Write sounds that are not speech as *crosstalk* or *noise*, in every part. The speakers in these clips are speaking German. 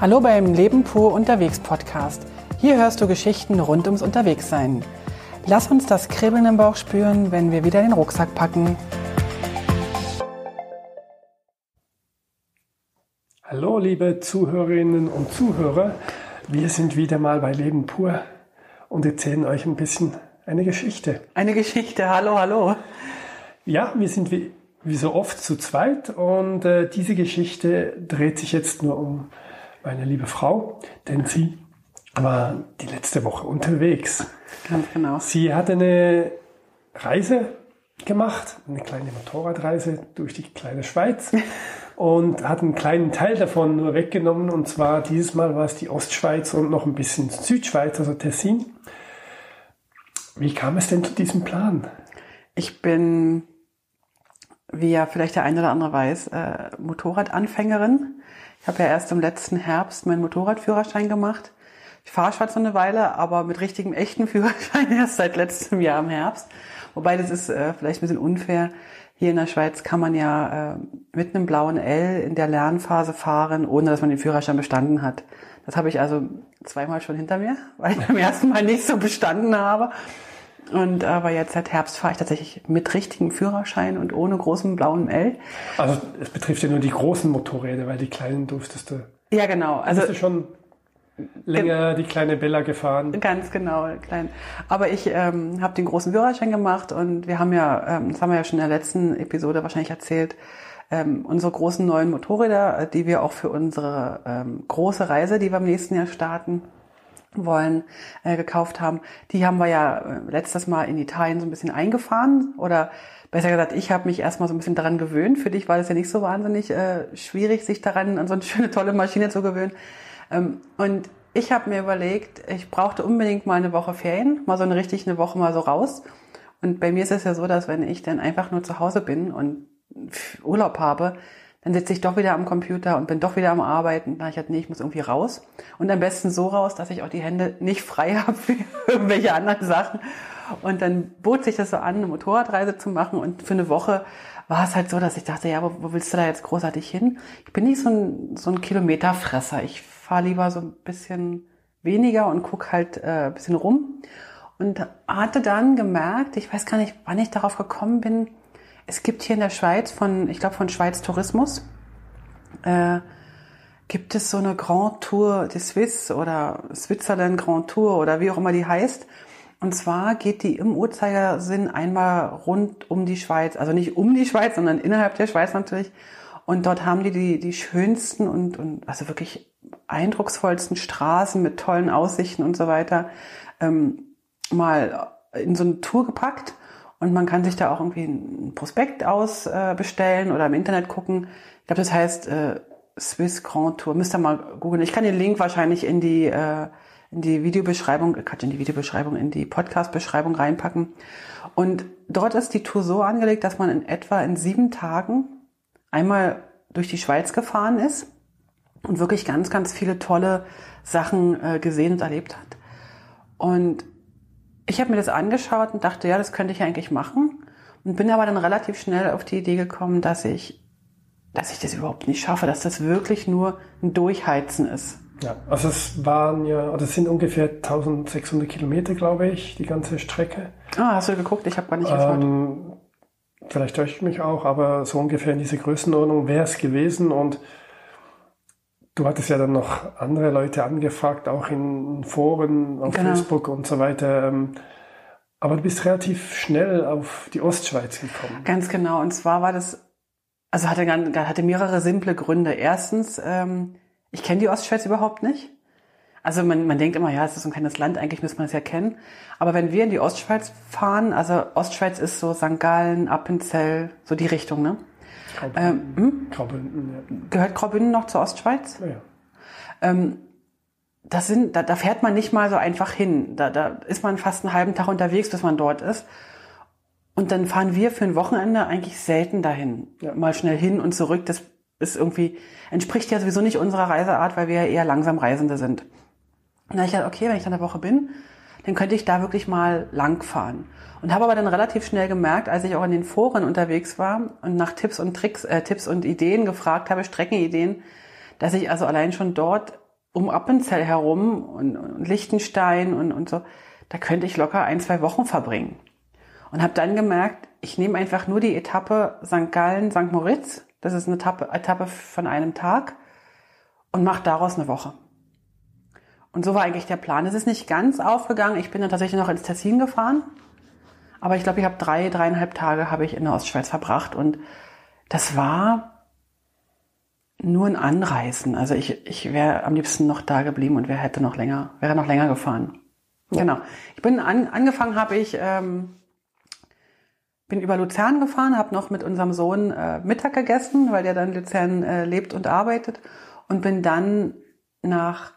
Hallo beim Leben pur unterwegs Podcast. Hier hörst du Geschichten rund ums Unterwegssein. Lass uns das Kribbeln im Bauch spüren, wenn wir wieder den Rucksack packen. Hallo liebe Zuhörerinnen und Zuhörer, wir sind wieder mal bei Leben pur und erzählen euch ein bisschen eine Geschichte. Eine Geschichte, hallo, hallo. Ja, wir sind wie, wie so oft zu zweit und äh, diese Geschichte dreht sich jetzt nur um meine liebe Frau, denn sie war die letzte Woche unterwegs. Ganz genau. Sie hatte eine Reise gemacht, eine kleine Motorradreise durch die kleine Schweiz *laughs* und hat einen kleinen Teil davon nur weggenommen und zwar dieses Mal war es die Ostschweiz und noch ein bisschen Südschweiz, also Tessin. Wie kam es denn zu diesem Plan? Ich bin, wie ja vielleicht der eine oder andere weiß, äh, Motorradanfängerin. Ich habe ja erst im letzten Herbst meinen Motorradführerschein gemacht. Ich fahre schon so eine Weile, aber mit richtigem echten *laughs* Führerschein erst seit letztem Jahr im Herbst. Wobei das ist äh, vielleicht ein bisschen unfair. Hier in der Schweiz kann man ja äh, mit einem blauen L in der Lernphase fahren, ohne dass man den Führerschein bestanden hat. Das habe ich also zweimal schon hinter mir, *laughs* weil ich beim ersten Mal nicht so bestanden habe. Und aber jetzt seit Herbst fahre ich tatsächlich mit richtigem Führerschein und ohne großem blauen L. Also es betrifft ja nur die großen Motorräder, weil die kleinen durftest du. Ja, genau. Also bist du schon länger die kleine Bella gefahren. Ganz genau, klein. Aber ich ähm, habe den großen Führerschein gemacht und wir haben ja, ähm, das haben wir ja schon in der letzten Episode wahrscheinlich erzählt, ähm, unsere großen neuen Motorräder, die wir auch für unsere ähm, große Reise, die wir im nächsten Jahr starten wollen, äh, gekauft haben. Die haben wir ja äh, letztes Mal in Italien so ein bisschen eingefahren oder besser gesagt, ich habe mich erstmal so ein bisschen daran gewöhnt. Für dich war das ja nicht so wahnsinnig äh, schwierig, sich daran an so eine *laughs* schöne, tolle Maschine zu gewöhnen. Ähm, und ich habe mir überlegt, ich brauchte unbedingt mal eine Woche Ferien, mal so eine richtig eine Woche mal so raus. Und bei mir ist es ja so, dass wenn ich dann einfach nur zu Hause bin und Urlaub habe, dann sitze ich doch wieder am Computer und bin doch wieder am Arbeiten. Da ich halt, nee, ich muss irgendwie raus. Und am besten so raus, dass ich auch die Hände nicht frei *laughs* habe für irgendwelche anderen Sachen. Und dann bot sich das so an, eine Motorradreise zu machen. Und für eine Woche war es halt so, dass ich dachte, ja, wo, wo willst du da jetzt großartig hin? Ich bin nicht so ein, so ein Kilometerfresser. Ich fahre lieber so ein bisschen weniger und guck halt äh, ein bisschen rum. Und hatte dann gemerkt, ich weiß gar nicht, wann ich darauf gekommen bin, es gibt hier in der Schweiz von, ich glaube von Schweiz Tourismus, äh, gibt es so eine Grand Tour de Suisse oder Switzerland Grand Tour oder wie auch immer die heißt. Und zwar geht die im Uhrzeigersinn einmal rund um die Schweiz, also nicht um die Schweiz, sondern innerhalb der Schweiz natürlich. Und dort haben die die, die schönsten und, und also wirklich eindrucksvollsten Straßen mit tollen Aussichten und so weiter ähm, mal in so eine Tour gepackt. Und man kann sich da auch irgendwie ein Prospekt ausbestellen äh, oder im Internet gucken. Ich glaube, das heißt äh, Swiss Grand Tour. Müsst ihr mal googeln. Ich kann den Link wahrscheinlich in die, äh, in die Videobeschreibung, äh, in die Videobeschreibung, in die Podcast-Beschreibung reinpacken. Und dort ist die Tour so angelegt, dass man in etwa in sieben Tagen einmal durch die Schweiz gefahren ist und wirklich ganz, ganz viele tolle Sachen äh, gesehen und erlebt hat. Und ich habe mir das angeschaut und dachte, ja, das könnte ich eigentlich machen. Und bin aber dann relativ schnell auf die Idee gekommen, dass ich, dass ich das überhaupt nicht schaffe, dass das wirklich nur ein Durchheizen ist. Ja, also es waren ja, oder es sind ungefähr 1600 Kilometer, glaube ich, die ganze Strecke. Ah, hast du geguckt? Ich habe gar nicht geschaut. Ähm, vielleicht täusche ich mich auch, aber so ungefähr in diese Größenordnung wäre es gewesen und Du hattest ja dann noch andere Leute angefragt, auch in Foren, auf genau. Facebook und so weiter. Ähm, aber du bist relativ schnell auf die Ostschweiz gekommen. Ganz genau. Und zwar war das, also hatte, hatte mehrere simple Gründe. Erstens, ähm, ich kenne die Ostschweiz überhaupt nicht. Also man, man denkt immer, ja, es ist ein kleines Land, eigentlich müsste man es ja kennen. Aber wenn wir in die Ostschweiz fahren, also Ostschweiz ist so St. Gallen, Appenzell, so die Richtung, ne? Graubünden. Ähm, hm? Graubünden ja. Gehört Graubünden noch zur Ostschweiz? Ja. Ähm, das sind, da, da fährt man nicht mal so einfach hin. Da, da ist man fast einen halben Tag unterwegs, bis man dort ist. Und dann fahren wir für ein Wochenende eigentlich selten dahin. Ja. Mal schnell hin und zurück. Das ist irgendwie, entspricht ja sowieso nicht unserer Reiseart, weil wir ja eher langsam Reisende sind. Und da ich gedacht, okay, wenn ich dann eine Woche bin, dann könnte ich da wirklich mal lang fahren. Und habe aber dann relativ schnell gemerkt, als ich auch in den Foren unterwegs war und nach Tipps und Tricks, äh, Tipps und Ideen gefragt habe, Streckenideen, dass ich also allein schon dort um Appenzell herum und, und Liechtenstein und, und so, da könnte ich locker ein, zwei Wochen verbringen. Und habe dann gemerkt, ich nehme einfach nur die Etappe St. Gallen, St. Moritz, das ist eine Etappe, Etappe von einem Tag, und mache daraus eine Woche. Und so war eigentlich der Plan. Es ist nicht ganz aufgegangen. Ich bin dann tatsächlich noch ins Tessin gefahren. Aber ich glaube, ich habe drei, dreieinhalb Tage habe ich in der Ostschweiz verbracht. Und das war nur ein Anreißen. Also ich, ich wäre am liebsten noch da geblieben und wer hätte noch länger, wäre noch länger gefahren. Ja. Genau. Ich bin an, angefangen, habe ich ähm, bin über Luzern gefahren, habe noch mit unserem Sohn äh, Mittag gegessen, weil der dann in Luzern äh, lebt und arbeitet und bin dann nach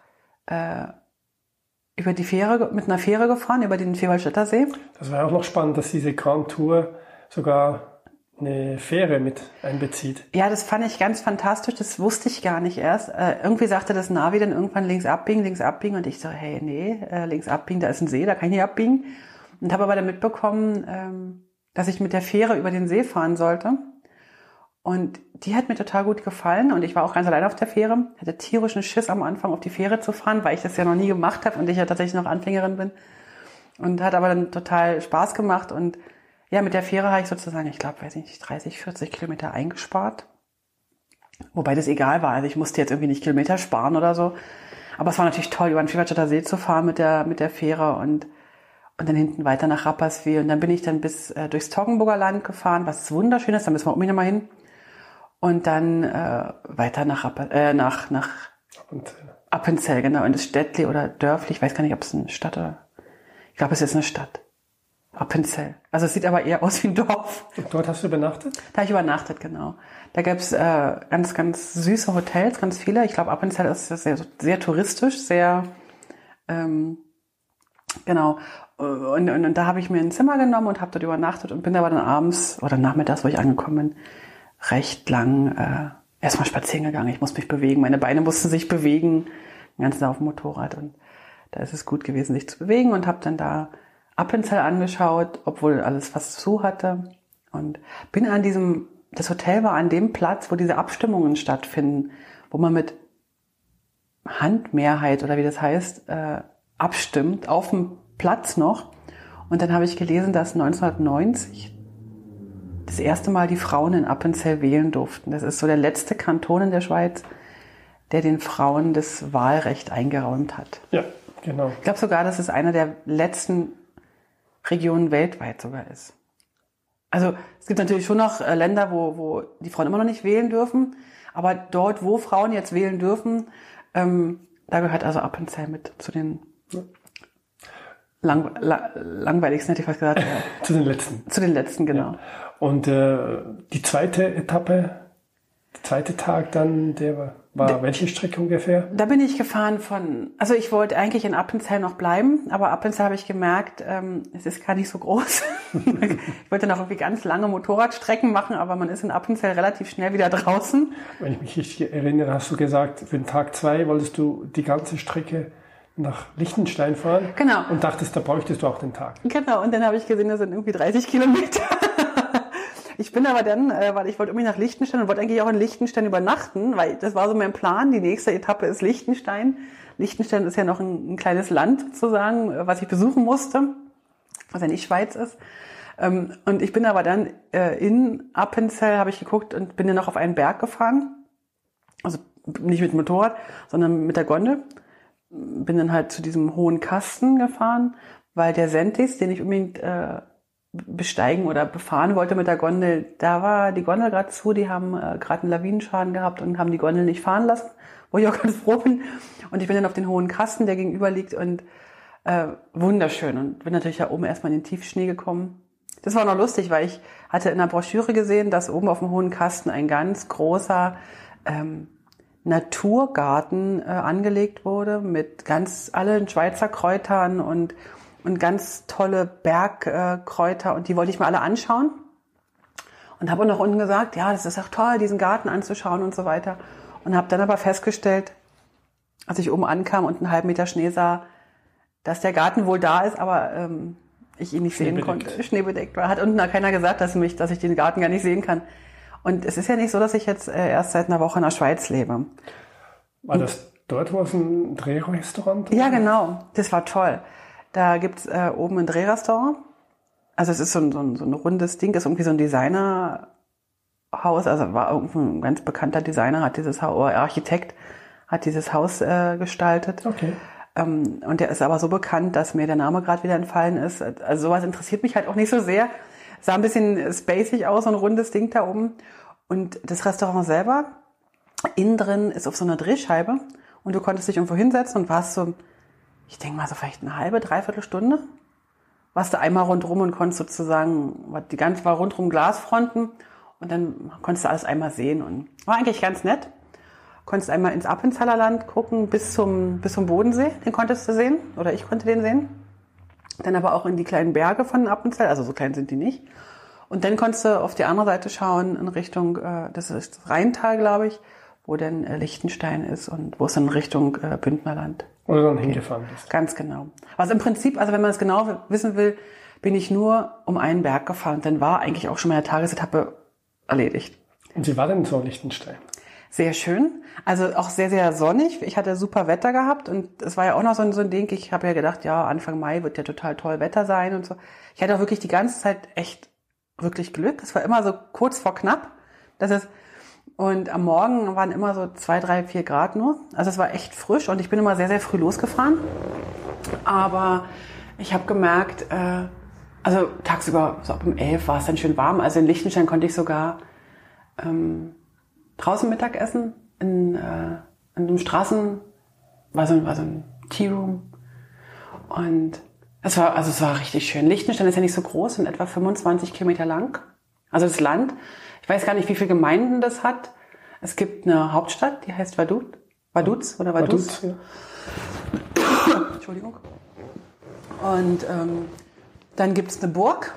äh, über die Fähre mit einer Fähre gefahren über den Vierwaldstätter See. Das war auch noch spannend, dass diese Grand Tour sogar eine Fähre mit einbezieht. Ja, das fand ich ganz fantastisch. Das wusste ich gar nicht erst. Äh, irgendwie sagte das Navi dann irgendwann links abbiegen, links abbiegen und ich so, hey, nee, äh, links abbiegen, da ist ein See, da kann ich nicht abbiegen. Und habe aber dann mitbekommen, ähm, dass ich mit der Fähre über den See fahren sollte. Und die hat mir total gut gefallen und ich war auch ganz allein auf der Fähre. Hatte tierischen Schiss am Anfang auf die Fähre zu fahren, weil ich das ja noch nie gemacht habe und ich ja tatsächlich noch Anfängerin bin. Und hat aber dann total Spaß gemacht und ja, mit der Fähre habe ich sozusagen, ich glaube, weiß nicht, 30, 40 Kilometer eingespart. Wobei das egal war. Also ich musste jetzt irgendwie nicht Kilometer sparen oder so. Aber es war natürlich toll, über den Vierwaldstätter See zu fahren mit der, mit der Fähre und und dann hinten weiter nach Rapperswil. Und dann bin ich dann bis äh, durchs Toggenburger Land gefahren, was wunderschön ist, da müssen wir unbedingt nochmal hin. Und dann äh, weiter nach, Rapper, äh, nach, nach Appenzell. Appenzell, genau, in das Städtli oder Dörfli. Ich weiß gar nicht, ob es eine Stadt oder... Ich glaube, es ist eine Stadt. Appenzell. Also es sieht aber eher aus wie ein Dorf. Und dort hast du übernachtet? Da habe ich übernachtet, genau. Da gab's äh, ganz, ganz süße Hotels, ganz viele. Ich glaube, Appenzell ist sehr, sehr touristisch, sehr... Ähm, genau. Und, und, und da habe ich mir ein Zimmer genommen und habe dort übernachtet und bin aber dann abends oder nachmittags, wo ich angekommen bin, recht lang äh, erstmal spazieren gegangen. Ich muss mich bewegen, meine Beine mussten sich bewegen, den ganzen Tag auf dem Motorrad und da ist es gut gewesen, sich zu bewegen und habe dann da Appenzell angeschaut, obwohl alles fast zu hatte und bin an diesem, das Hotel war an dem Platz, wo diese Abstimmungen stattfinden, wo man mit Handmehrheit oder wie das heißt, äh, abstimmt auf dem Platz noch. Und dann habe ich gelesen, dass 1990 das erste Mal die Frauen in Appenzell wählen durften. Das ist so der letzte Kanton in der Schweiz, der den Frauen das Wahlrecht eingeräumt hat. Ja, genau. Ich glaube sogar, dass es einer der letzten Regionen weltweit sogar ist. Also es gibt natürlich schon noch äh, Länder, wo, wo die Frauen immer noch nicht wählen dürfen. Aber dort, wo Frauen jetzt wählen dürfen, ähm, da gehört also Appenzell mit zu den lang, la, langweiligsten, hätte ich fast gesagt. *laughs* zu den letzten. Zu den letzten, genau. Ja. Und äh, die zweite Etappe, der zweite Tag dann, der war, war welche Strecke ungefähr? Da bin ich gefahren von, also ich wollte eigentlich in Appenzell noch bleiben, aber Appenzell habe ich gemerkt, ähm, es ist gar nicht so groß. *laughs* ich wollte noch irgendwie ganz lange Motorradstrecken machen, aber man ist in Appenzell relativ schnell wieder draußen. Wenn ich mich richtig erinnere, hast du gesagt, für den Tag zwei wolltest du die ganze Strecke nach Liechtenstein fahren. Genau. Und dachtest, da bräuchtest du auch den Tag. Genau. Und dann habe ich gesehen, das sind irgendwie 30 Kilometer. Ich bin aber dann, äh, weil ich wollte irgendwie nach Liechtenstein und wollte eigentlich auch in Liechtenstein übernachten, weil das war so mein Plan. Die nächste Etappe ist Liechtenstein. Liechtenstein ist ja noch ein, ein kleines Land sozusagen, äh, was ich besuchen musste, was ja nicht Schweiz ist. Ähm, und ich bin aber dann äh, in Appenzell, habe ich geguckt und bin dann noch auf einen Berg gefahren. Also nicht mit Motorrad, sondern mit der Gondel bin dann halt zu diesem hohen Kasten gefahren, weil der Sentis, den ich unbedingt äh, besteigen oder befahren wollte mit der Gondel, da war die Gondel gerade zu, die haben äh, gerade einen Lawinenschaden gehabt und haben die Gondel nicht fahren lassen, *laughs* wo ich auch ganz froh bin. Und ich bin dann auf den hohen Kasten, der gegenüber liegt und äh, wunderschön und bin natürlich da oben erstmal in den Tiefschnee gekommen. Das war noch lustig, weil ich hatte in der Broschüre gesehen, dass oben auf dem hohen Kasten ein ganz großer ähm, Naturgarten äh, angelegt wurde mit ganz allen Schweizer Kräutern und, und ganz tolle Bergkräuter und die wollte ich mir alle anschauen. Und habe noch unten gesagt, ja, das ist auch toll, diesen Garten anzuschauen und so weiter. Und habe dann aber festgestellt, als ich oben ankam und einen halben Meter Schnee sah, dass der Garten wohl da ist, aber ähm, ich ihn nicht sehen konnte. *laughs* Schneebedeckt war. Hat unten da keiner gesagt, dass, mich, dass ich den Garten gar nicht sehen kann. Und es ist ja nicht so, dass ich jetzt äh, erst seit einer Woche in der Schweiz lebe. War das dort, wo es ein Drehrestaurant Ja, genau. Das war toll. Da gibt's äh, oben ein Drehrestaurant. Also es ist so ein, so, ein, so ein rundes Ding, ist irgendwie so ein Designerhaus. Also war irgendein ganz bekannter Designer, hat dieses Haus, oder Architekt hat dieses Haus äh, gestaltet. Okay. Ähm, und der ist aber so bekannt, dass mir der Name gerade wieder entfallen ist. Also sowas interessiert mich halt auch nicht so sehr. Sah ein bisschen spacig aus, so ein rundes Ding da oben. Und das Restaurant selber, innen drin ist auf so einer Drehscheibe und du konntest dich irgendwo hinsetzen und warst so, ich denke mal so vielleicht eine halbe, dreiviertel Stunde. Warst du einmal rundrum und konntest sozusagen, die ganze war rundrum Glasfronten und dann konntest du alles einmal sehen und war eigentlich ganz nett. Konntest einmal ins Appenzellerland gucken bis zum, bis zum Bodensee, den konntest du sehen oder ich konnte den sehen. Dann aber auch in die kleinen Berge von Appenzell, also so klein sind die nicht. Und dann konntest du auf die andere Seite schauen in Richtung, äh, das ist das Rheintal, glaube ich, wo dann äh, Liechtenstein ist und wo es in Richtung äh, Bündnerland. Oder dann hingefahren bist. Ganz genau. Was im Prinzip, also wenn man es genau wissen will, bin ich nur um einen Berg gefahren. Dann war eigentlich auch schon meine Tagesetappe erledigt. Und wie war denn so Liechtenstein? Sehr schön. Also auch sehr, sehr sonnig. Ich hatte super Wetter gehabt und es war ja auch noch so ein, so ein Ding. Ich habe ja gedacht, ja, Anfang Mai wird ja total toll Wetter sein und so. Ich hatte auch wirklich die ganze Zeit echt wirklich Glück. Es war immer so kurz vor knapp. Das ist, und am Morgen waren immer so zwei, drei, vier Grad nur. Also es war echt frisch und ich bin immer sehr, sehr früh losgefahren. Aber ich habe gemerkt, äh, also tagsüber, so ab um elf war es dann schön warm. Also in Liechtenstein konnte ich sogar ähm, draußen Mittag essen, in, äh, in einem Straßen, war so, war so ein Tea Room. Und es war, also es war richtig schön. Liechtenstein ist ja nicht so groß, sind etwa 25 Kilometer lang. Also das Land. Ich weiß gar nicht, wie viele Gemeinden das hat. Es gibt eine Hauptstadt, die heißt Vaduz. Vaduz oder Vaduz? Vaduz ja. Entschuldigung. Und ähm, dann gibt's eine Burg,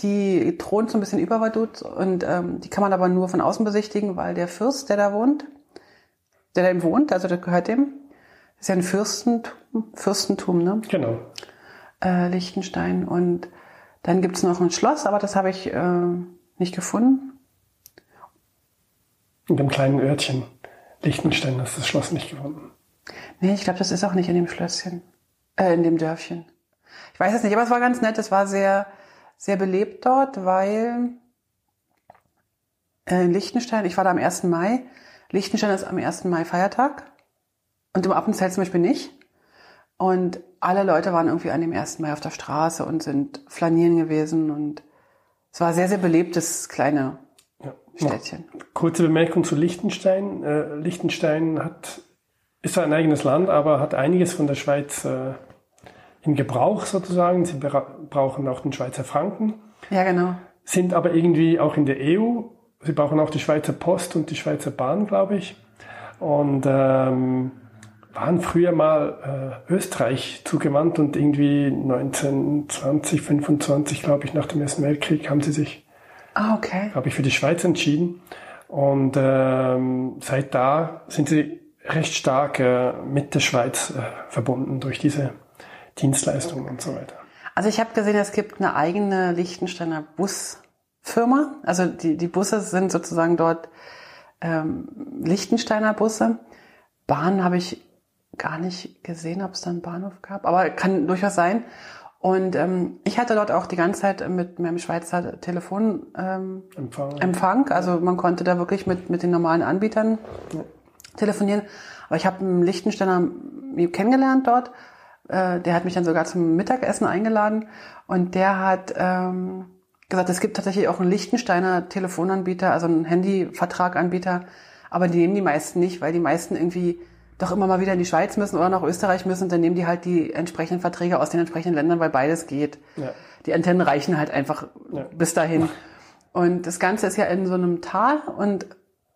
die thront so ein bisschen über Vaduz und ähm, die kann man aber nur von außen besichtigen, weil der Fürst, der da wohnt, der da eben wohnt, also das gehört dem, ist ja ein Fürstentum, Fürstentum ne? Genau. Äh, Liechtenstein. Und dann gibt's noch ein Schloss, aber das habe ich äh, nicht gefunden. In dem kleinen Örtchen Liechtenstein hast du das Schloss nicht gefunden. Nee, ich glaube, das ist auch nicht in dem Schlösschen, äh, in dem Dörfchen. Ich weiß es nicht, aber es war ganz nett. Es war sehr, sehr belebt dort, weil äh, in Liechtenstein, ich war da am 1. Mai. Liechtenstein ist am 1. Mai Feiertag und im Appenzell zum Beispiel nicht. Und alle Leute waren irgendwie an dem 1. Mai auf der Straße und sind flanieren gewesen und es war sehr, sehr belebtes kleine ja. Städtchen. Kurze Bemerkung zu Liechtenstein. Äh, Liechtenstein hat, ist ein eigenes Land, aber hat einiges von der Schweiz äh, in Gebrauch sozusagen. Sie brauchen auch den Schweizer Franken. Ja, genau. Sind aber irgendwie auch in der EU. Sie brauchen auch die Schweizer Post und die Schweizer Bahn, glaube ich. Und ähm, waren früher mal äh, Österreich zugewandt und irgendwie 1920, 25, glaube ich, nach dem Ersten Weltkrieg haben sie sich, ah, okay. glaube ich, für die Schweiz entschieden. Und ähm, seit da sind sie recht stark äh, mit der Schweiz äh, verbunden durch diese Dienstleistungen und so weiter. Also ich habe gesehen, es gibt eine eigene Liechtensteiner Busfirma. Also die, die Busse sind sozusagen dort ähm, Liechtensteiner Busse. Bahn habe ich gar nicht gesehen, ob es da einen Bahnhof gab, aber kann durchaus sein. Und ähm, ich hatte dort auch die ganze Zeit mit meinem Schweizer Telefon ähm, Empfang. Empfang. Also man konnte da wirklich mit, mit den normalen Anbietern ja. telefonieren. Aber ich habe einen Lichtensteiner kennengelernt dort äh, der hat mich dann sogar zum Mittagessen eingeladen und der hat ähm, gesagt, es gibt tatsächlich auch einen Lichtensteiner Telefonanbieter, also einen Handyvertraganbieter, aber die nehmen die meisten nicht, weil die meisten irgendwie doch immer mal wieder in die Schweiz müssen oder nach Österreich müssen, dann nehmen die halt die entsprechenden Verträge aus den entsprechenden Ländern, weil beides geht. Ja. Die Antennen reichen halt einfach ja. bis dahin. Und das Ganze ist ja in so einem Tal und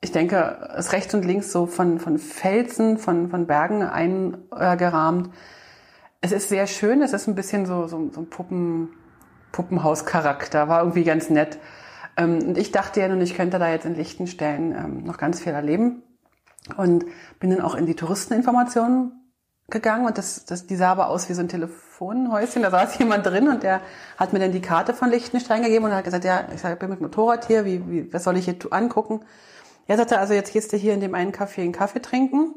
ich denke, es rechts und links so von, von Felsen, von, von Bergen eingerahmt. Es ist sehr schön, es ist ein bisschen so, so, so ein Puppen, Puppenhauscharakter, war irgendwie ganz nett. Ähm, und ich dachte ja nun, ich könnte da jetzt in Lichtenstein ähm, noch ganz viel erleben. Und bin dann auch in die Touristeninformationen gegangen und das, das, die sah aber aus wie so ein Telefonhäuschen. Da saß *laughs* jemand drin und der hat mir dann die Karte von Lichtenstein gegeben und hat gesagt, ja, ich sag, ich bin mit Motorrad hier, wie, wie, was soll ich hier angucken? Er sagte, also jetzt gehst du hier in dem einen Café einen Kaffee trinken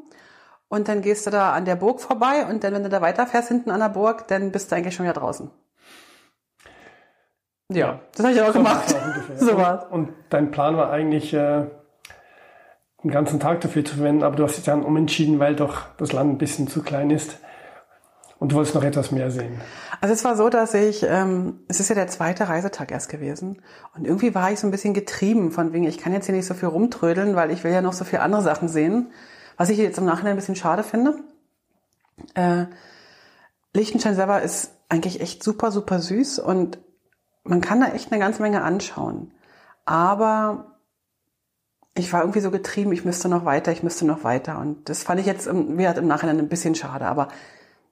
Und dann gehst du da an der Burg vorbei und dann, wenn du da weiterfährst hinten an der Burg, dann bist du eigentlich schon wieder draußen. Ja, das habe ich auch gemacht. *laughs* so war's. Und, und dein Plan war eigentlich, äh, den ganzen Tag dafür zu verwenden, aber du hast dich dann umentschieden, weil doch das Land ein bisschen zu klein ist. Und du wolltest noch etwas mehr sehen. Also es war so, dass ich, ähm, es ist ja der zweite Reisetag erst gewesen. Und irgendwie war ich so ein bisschen getrieben von wegen, ich kann jetzt hier nicht so viel rumtrödeln, weil ich will ja noch so viel andere Sachen sehen. Was ich jetzt im Nachhinein ein bisschen schade finde. Äh, Liechtenstein selber ist eigentlich echt super, super süß und man kann da echt eine ganze Menge anschauen. Aber ich war irgendwie so getrieben, ich müsste noch weiter, ich müsste noch weiter. Und das fand ich jetzt im, wie im Nachhinein ein bisschen schade. Aber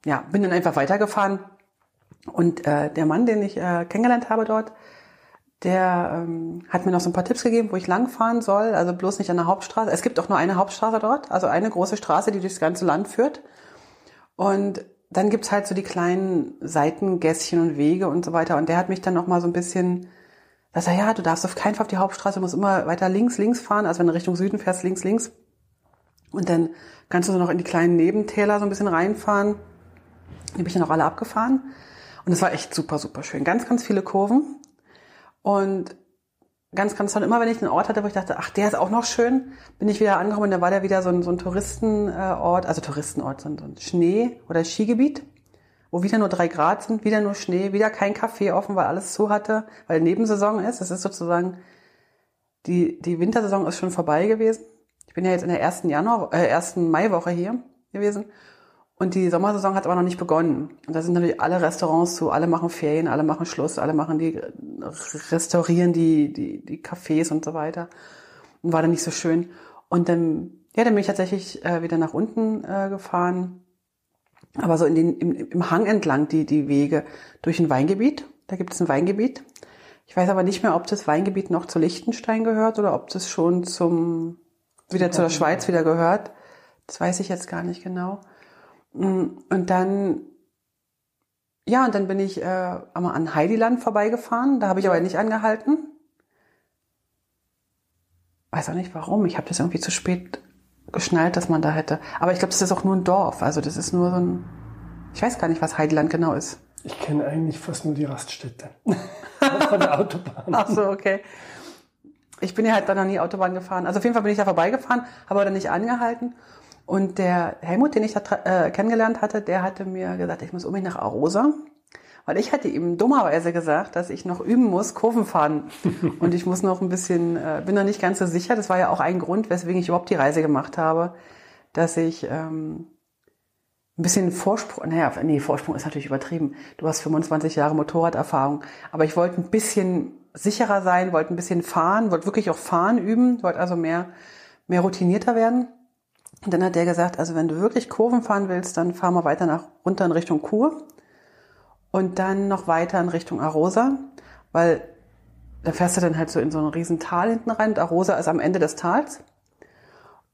ja, bin dann einfach weitergefahren. Und äh, der Mann, den ich äh, kennengelernt habe dort, der ähm, hat mir noch so ein paar Tipps gegeben, wo ich langfahren soll. Also bloß nicht an der Hauptstraße. Es gibt auch nur eine Hauptstraße dort, also eine große Straße, die durchs ganze Land führt. Und dann gibt's halt so die kleinen Seitengässchen und Wege und so weiter. Und der hat mich dann noch mal so ein bisschen, dass er, ja, du darfst auf keinen Fall auf die Hauptstraße, du musst immer weiter links, links fahren. Also wenn du Richtung Süden fährst, links, links. Und dann kannst du so noch in die kleinen Nebentäler so ein bisschen reinfahren. Die bin ich dann auch alle abgefahren. Und es war echt super, super schön. Ganz, ganz viele Kurven. Und ganz, ganz toll. Immer wenn ich einen Ort hatte, wo ich dachte, ach, der ist auch noch schön, bin ich wieder angekommen und da war der wieder so ein, so ein Touristenort, also Touristenort, so ein, so ein Schnee- oder Skigebiet, wo wieder nur drei Grad sind, wieder nur Schnee, wieder kein Café offen, weil alles zu hatte, weil Nebensaison ist. Es ist sozusagen, die, die Wintersaison ist schon vorbei gewesen. Ich bin ja jetzt in der ersten Januar, äh, ersten Maiwoche hier gewesen und die Sommersaison hat aber noch nicht begonnen. Und da sind natürlich alle Restaurants zu, alle machen Ferien, alle machen Schluss, alle machen die, restaurieren die, die, die Cafés und so weiter. Und war dann nicht so schön. Und dann, ja, dann bin ich tatsächlich äh, wieder nach unten äh, gefahren. Aber so in den, im, im Hang entlang die, die Wege durch ein Weingebiet. Da gibt es ein Weingebiet. Ich weiß aber nicht mehr, ob das Weingebiet noch zu Liechtenstein gehört oder ob das schon zum, wieder zu der Schweiz wieder gehört. Das weiß ich jetzt gar nicht genau. Mm, und dann, ja, und dann bin ich äh, einmal an Heidiland vorbeigefahren. Da habe ich aber nicht angehalten. Weiß auch nicht warum. Ich habe das irgendwie zu spät geschnallt, dass man da hätte. Aber ich glaube, das ist auch nur ein Dorf. Also das ist nur so ein. Ich weiß gar nicht, was Heidiland genau ist. Ich kenne eigentlich fast nur die Raststätte. Von der *laughs* Autobahn. Ach so, okay. Ich bin ja halt dann noch nie Autobahn gefahren. Also auf jeden Fall bin ich da vorbeigefahren, habe aber dann nicht angehalten. Und der Helmut, den ich da äh, kennengelernt hatte, der hatte mir gesagt, ich muss unbedingt nach Arosa. Weil ich hatte ihm dummerweise gesagt, dass ich noch üben muss, Kurven fahren. *laughs* Und ich muss noch ein bisschen, äh, bin noch nicht ganz so sicher. Das war ja auch ein Grund, weswegen ich überhaupt die Reise gemacht habe, dass ich ähm, ein bisschen Vorsprung, naja, nee, Vorsprung ist natürlich übertrieben. Du hast 25 Jahre Motorraderfahrung. Aber ich wollte ein bisschen sicherer sein, wollte ein bisschen fahren, wollte wirklich auch fahren üben, wollte also mehr, mehr routinierter werden. Und dann hat der gesagt, also wenn du wirklich Kurven fahren willst, dann fahr mal weiter nach runter in Richtung Kur und dann noch weiter in Richtung Arosa, weil da fährst du dann halt so in so ein riesen Tal hinten rein und Arosa ist am Ende des Tals.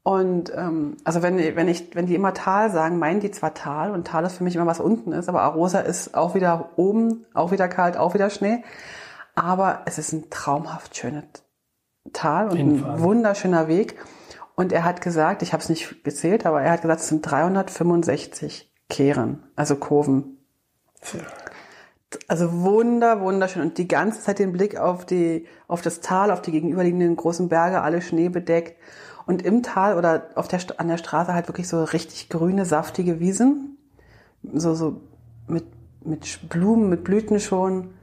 Und ähm, also wenn, wenn ich, wenn die immer Tal sagen, meinen die zwar Tal und Tal ist für mich immer was unten ist, aber Arosa ist auch wieder oben, auch wieder kalt, auch wieder Schnee. Aber es ist ein traumhaft schönes Tal und ein wunderschöner Weg. Und er hat gesagt, ich habe es nicht gezählt, aber er hat gesagt, es sind 365 Kehren, also Kurven. Ja. Also wunder, wunderschön. Und die ganze Zeit den Blick auf die, auf das Tal, auf die gegenüberliegenden großen Berge, alle schneebedeckt. Und im Tal oder auf der, an der Straße halt wirklich so richtig grüne, saftige Wiesen. So, so mit, mit Blumen, mit Blüten schon.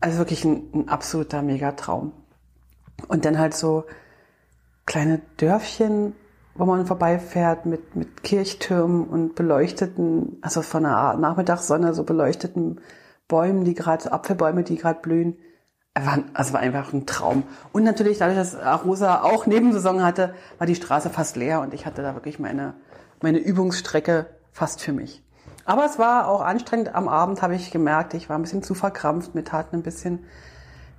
Also wirklich ein, ein absoluter Megatraum. Und dann halt so kleine Dörfchen, wo man vorbeifährt mit, mit Kirchtürmen und beleuchteten, also von einer Nachmittagssonne so beleuchteten Bäumen, die gerade, Apfelbäume, die gerade blühen. Also war einfach ein Traum. Und natürlich, dadurch, dass Arosa auch Nebensaison hatte, war die Straße fast leer und ich hatte da wirklich meine, meine Übungsstrecke fast für mich. Aber es war auch anstrengend. Am Abend habe ich gemerkt, ich war ein bisschen zu verkrampft. Mir taten ein bisschen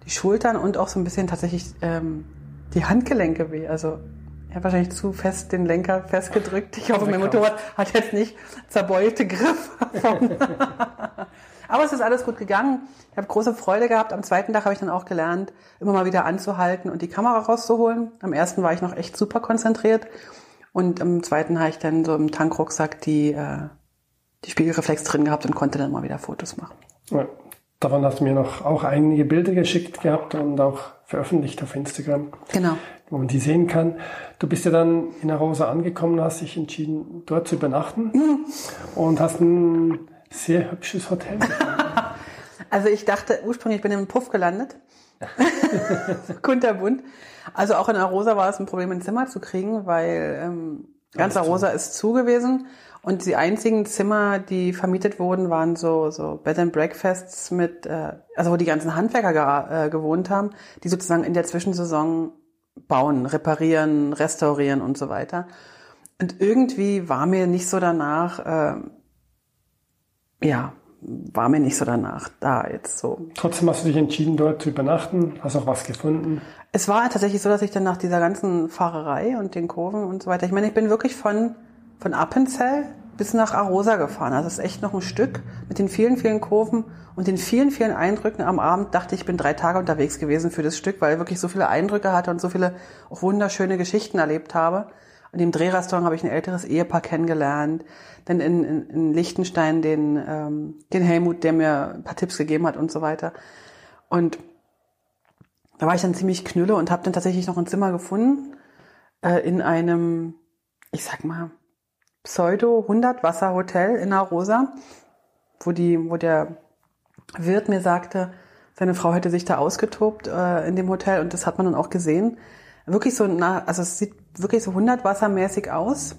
die Schultern und auch so ein bisschen tatsächlich ähm, die Handgelenke weh. Also ich habe wahrscheinlich zu fest den Lenker festgedrückt. Ich hoffe, mein Motorrad hat jetzt nicht zerbeulte Griff. *laughs* Aber es ist alles gut gegangen. Ich habe große Freude gehabt. Am zweiten Tag habe ich dann auch gelernt, immer mal wieder anzuhalten und die Kamera rauszuholen. Am ersten war ich noch echt super konzentriert. Und im zweiten habe ich dann so im Tankrucksack die, äh, die Spiegelreflex drin gehabt und konnte dann mal wieder Fotos machen. Ja, davon hast du mir noch auch einige Bilder geschickt gehabt und auch veröffentlicht auf Instagram. Genau. Wo man die sehen kann. Du bist ja dann in Arosa angekommen, hast dich entschieden, dort zu übernachten mhm. und hast ein sehr hübsches Hotel *laughs* also ich dachte ursprünglich, ich bin im Puff gelandet. *laughs* Kunterbunt. Also auch in Arosa war es ein Problem, ein Zimmer zu kriegen, weil ähm, ganz Arosa zu. ist zu gewesen. Und die einzigen Zimmer, die vermietet wurden, waren so, so Bed and Breakfasts mit, äh, also wo die ganzen Handwerker äh, gewohnt haben, die sozusagen in der Zwischensaison bauen, reparieren, restaurieren und so weiter. Und irgendwie war mir nicht so danach, äh, ja, war mir nicht so danach, da jetzt so. Trotzdem hast du dich entschieden, dort zu übernachten, hast auch was gefunden. Es war tatsächlich so, dass ich dann nach dieser ganzen Fahrerei und den Kurven und so weiter, ich meine, ich bin wirklich von, von Appenzell bis nach Arosa gefahren. Also es ist echt noch ein Stück mit den vielen, vielen Kurven und den vielen, vielen Eindrücken. Am Abend dachte ich, ich bin drei Tage unterwegs gewesen für das Stück, weil ich wirklich so viele Eindrücke hatte und so viele auch wunderschöne Geschichten erlebt habe. In dem Drehrestaurant habe ich ein älteres Ehepaar kennengelernt. Dann in, in, in Liechtenstein den, ähm, den Helmut, der mir ein paar Tipps gegeben hat und so weiter. Und da war ich dann ziemlich knülle und habe dann tatsächlich noch ein Zimmer gefunden äh, in einem, ich sag mal, Pseudo-100-Wasser-Hotel in Arosa, wo, die, wo der Wirt mir sagte, seine Frau hätte sich da ausgetobt äh, in dem Hotel und das hat man dann auch gesehen. Wirklich so, na, also es sieht wirklich so 100 wassermäßig aus.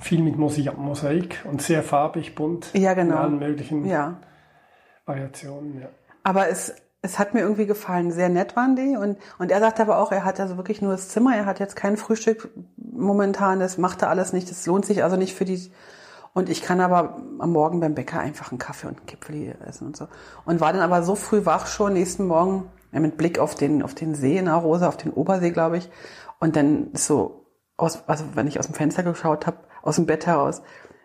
Viel mit Mosaik und sehr farbig, bunt. Ja, genau. In allen möglichen ja. Variationen, ja. Aber es, es hat mir irgendwie gefallen. Sehr nett waren die. Und, und er sagte aber auch, er hat also wirklich nur das Zimmer. Er hat jetzt kein Frühstück momentan. Das macht er alles nicht. Das lohnt sich also nicht für die. Und ich kann aber am Morgen beim Bäcker einfach einen Kaffee und einen Kipfeli essen und so. Und war dann aber so früh wach schon nächsten Morgen mit Blick auf den, auf den See in Arosa, auf den Obersee, glaube ich. Und dann so aus, also wenn ich aus dem Fenster geschaut habe, aus dem Bett heraus,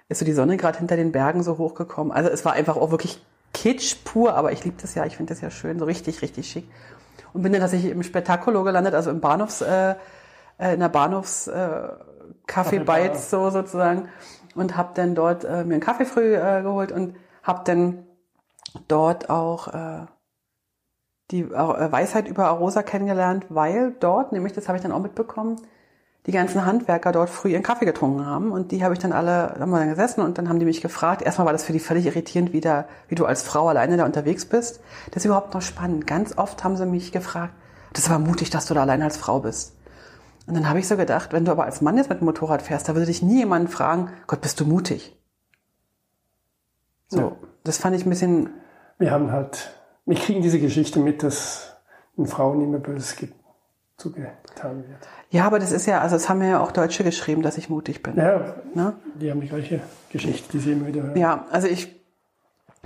ist so die Sonne gerade hinter den Bergen so hochgekommen. Also es war einfach auch wirklich Kitsch pur, aber ich liebe das ja, ich finde das ja schön, so richtig, richtig schick. Und bin dann tatsächlich im Spektakulo gelandet, also im Bahnhofs, äh, äh in der Bahnhofs äh, Kaffee Bites so sozusagen und habe dann dort äh, mir einen Kaffee früh äh, geholt und habe dann dort auch äh, die äh, Weisheit über Arosa kennengelernt, weil dort, nämlich das habe ich dann auch mitbekommen, die ganzen Handwerker dort früh ihren Kaffee getrunken haben und die habe ich dann alle, haben wir dann gesessen und dann haben die mich gefragt, erstmal war das für die völlig irritierend, wie, da, wie du als Frau alleine da unterwegs bist. Das ist überhaupt noch spannend. Ganz oft haben sie mich gefragt, das war mutig, dass du da alleine als Frau bist. Und dann habe ich so gedacht, wenn du aber als Mann jetzt mit dem Motorrad fährst, da würde dich nie jemand fragen, Gott, bist du mutig? So, ja. das fand ich ein bisschen... Wir haben halt, wir kriegen diese Geschichte mit, dass den Frauen immer Böses gibt zugetan wird. Ja, aber das ist ja, also es haben ja auch Deutsche geschrieben, dass ich mutig bin. Ja, ne? die haben die gleiche Geschichte, die sie immer wieder hören. Ja, also ich,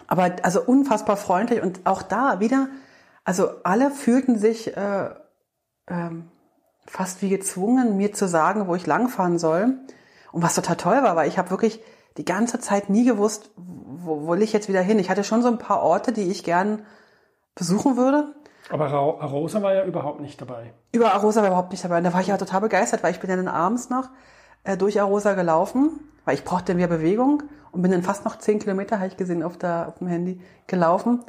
aber also unfassbar freundlich und auch da wieder, also alle fühlten sich äh, ähm, fast wie gezwungen, mir zu sagen, wo ich langfahren soll. Und was total toll war, weil ich habe wirklich die ganze Zeit nie gewusst, wo, wo will ich jetzt wieder hin. Ich hatte schon so ein paar Orte, die ich gern besuchen würde. Aber Arosa war ja überhaupt nicht dabei. Über Arosa war überhaupt nicht dabei. Und da war ich ja total begeistert, weil ich bin dann abends noch äh, durch Arosa gelaufen, weil ich brauchte mehr Bewegung und bin dann fast noch zehn Kilometer, habe ich gesehen auf, der, auf dem Handy, gelaufen.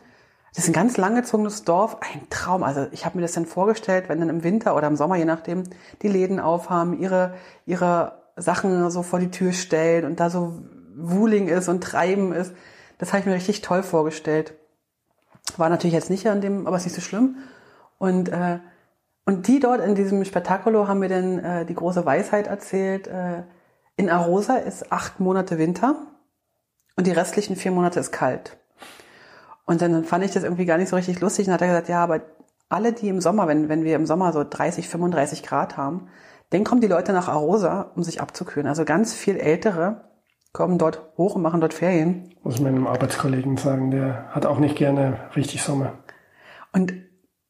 Das ist ein ganz langgezogenes Dorf, ein Traum. Also ich habe mir das dann vorgestellt, wenn dann im Winter oder im Sommer, je nachdem, die Läden aufhaben, ihre, ihre Sachen so vor die Tür stellen und da so Wuling ist und Treiben ist. Das habe ich mir richtig toll vorgestellt. War natürlich jetzt nicht an dem, aber ist nicht so schlimm. Und, äh, und die dort in diesem Spektakulo haben mir dann äh, die große Weisheit erzählt. Äh, in Arosa ist acht Monate Winter und die restlichen vier Monate ist kalt. Und dann fand ich das irgendwie gar nicht so richtig lustig und hat er gesagt, ja, aber alle, die im Sommer, wenn, wenn wir im Sommer so 30, 35 Grad haben, dann kommen die Leute nach Arosa, um sich abzukühlen. Also ganz viel Ältere, kommen dort hoch und machen dort Ferien. Muss meinem Arbeitskollegen sagen, der hat auch nicht gerne richtig Sommer. Und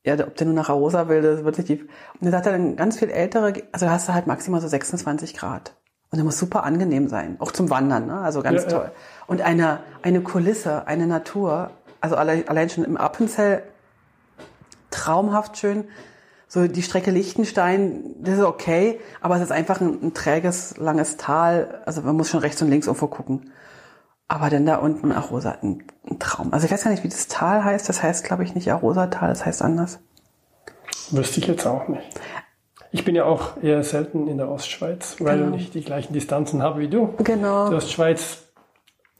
ja, ob der nur nach Arosa will, das wird sich tief. Und er sagt dann ganz viel ältere, also hast du halt maximal so 26 Grad. Und der muss super angenehm sein, auch zum Wandern, ne? also ganz ja, toll. Ja. Und eine, eine Kulisse, eine Natur, also allein, allein schon im Appenzell traumhaft schön. So die Strecke Liechtenstein, das ist okay, aber es ist einfach ein, ein träges, langes Tal. Also man muss schon rechts und links irgendwo gucken. Aber dann da unten Arosa, ein, ein Traum. Also ich weiß gar nicht, wie das Tal heißt. Das heißt, glaube ich, nicht Arosa-Tal, das heißt anders. Wüsste ich jetzt auch nicht. Ich bin ja auch eher selten in der Ostschweiz, weil Genau. ich die gleichen Distanzen habe wie du. Genau. Die Ostschweiz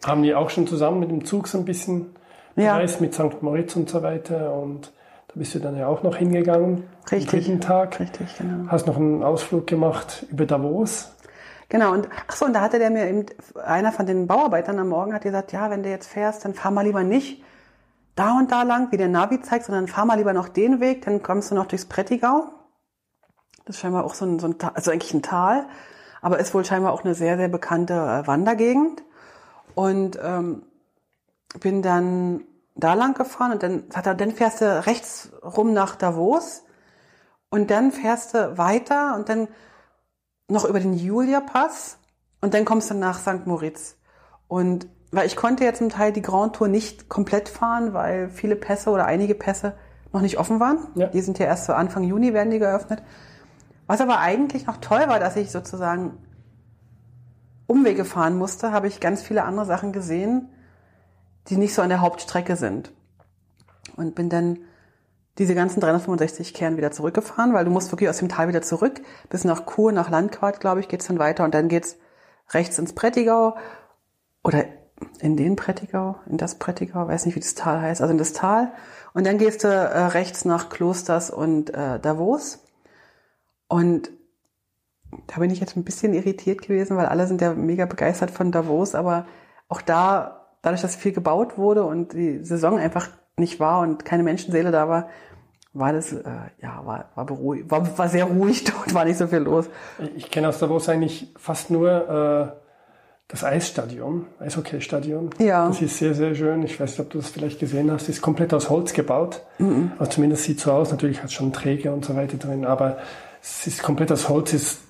haben die auch schon zusammen mit dem Zug so ein bisschen Ja. gereist, mit St. Moritz und so weiter. Und bist du dann ja auch noch hingegangen. Richtig. Am dritten Tag. Richtig, genau. Hast noch einen Ausflug gemacht über Davos. Genau, und ach so, und da hatte der mir eben, einer von den Bauarbeitern am Morgen hat gesagt, ja, wenn du jetzt fährst, dann fahr mal lieber nicht da und da lang, wie der Navi zeigt, sondern fahr mal lieber noch den Weg, dann kommst du noch durchs Prättigau. Das ist scheinbar auch so ein, so ein Tal, also eigentlich ein Tal, aber ist wohl scheinbar auch eine sehr, sehr bekannte äh, Wandergegend. Und ähm, bin dann da lang gefahren und dann sagt er, dann fährst du rechts rum nach Davos und dann fährst du weiter und dann noch über den Julia-Pass und dann kommst du nach St. Moritz. Und weil ich konnte ja zum Teil die Grand Tour nicht komplett fahren, weil viele Pässe oder einige Pässe noch nicht offen waren. Ja. Die sind ja erst so Anfang Juni werden die geöffnet. Was aber eigentlich noch toll war, dass ich sozusagen Umwege fahren musste, habe ich ganz viele andere Sachen gesehen, die nicht so an der Hauptstrecke sind. Und bin dann diese ganzen 365 Kehren wieder zurückgefahren, weil du musst wirklich aus dem Tal wieder zurück, bis nach Chur, nach Landquart, glaube ich, geht's dann weiter und dann geht's rechts ins Prättigau oder in den Prättigau, in das Prättigau, weiß nicht, wie das Tal heißt, also in das Tal. Und dann gehst du äh, rechts nach Klosters und äh, Davos. Und da bin ich jetzt ein bisschen irritiert gewesen, weil alle sind ja mega begeistert von Davos, aber auch da, dadurch, dass viel gebaut wurde und die Saison einfach nicht war und keine Menschenseele da war, war das, äh, ja, war, war, beruhig, war, war sehr ruhig *laughs* dort, war nicht so viel los. Ich kenne aus Davos eigentlich fast nur äh, das Eisstadion, Eishockeystadion. Ja. Das ist sehr, sehr schön. Ich weiß nicht, ob du das vielleicht gesehen hast. Ist komplett aus Holz gebaut. Mhm. Also zumindest sieht so aus. Natürlich hat es schon Träger und so weiter drin, aber es ist komplett aus Holz. Ist,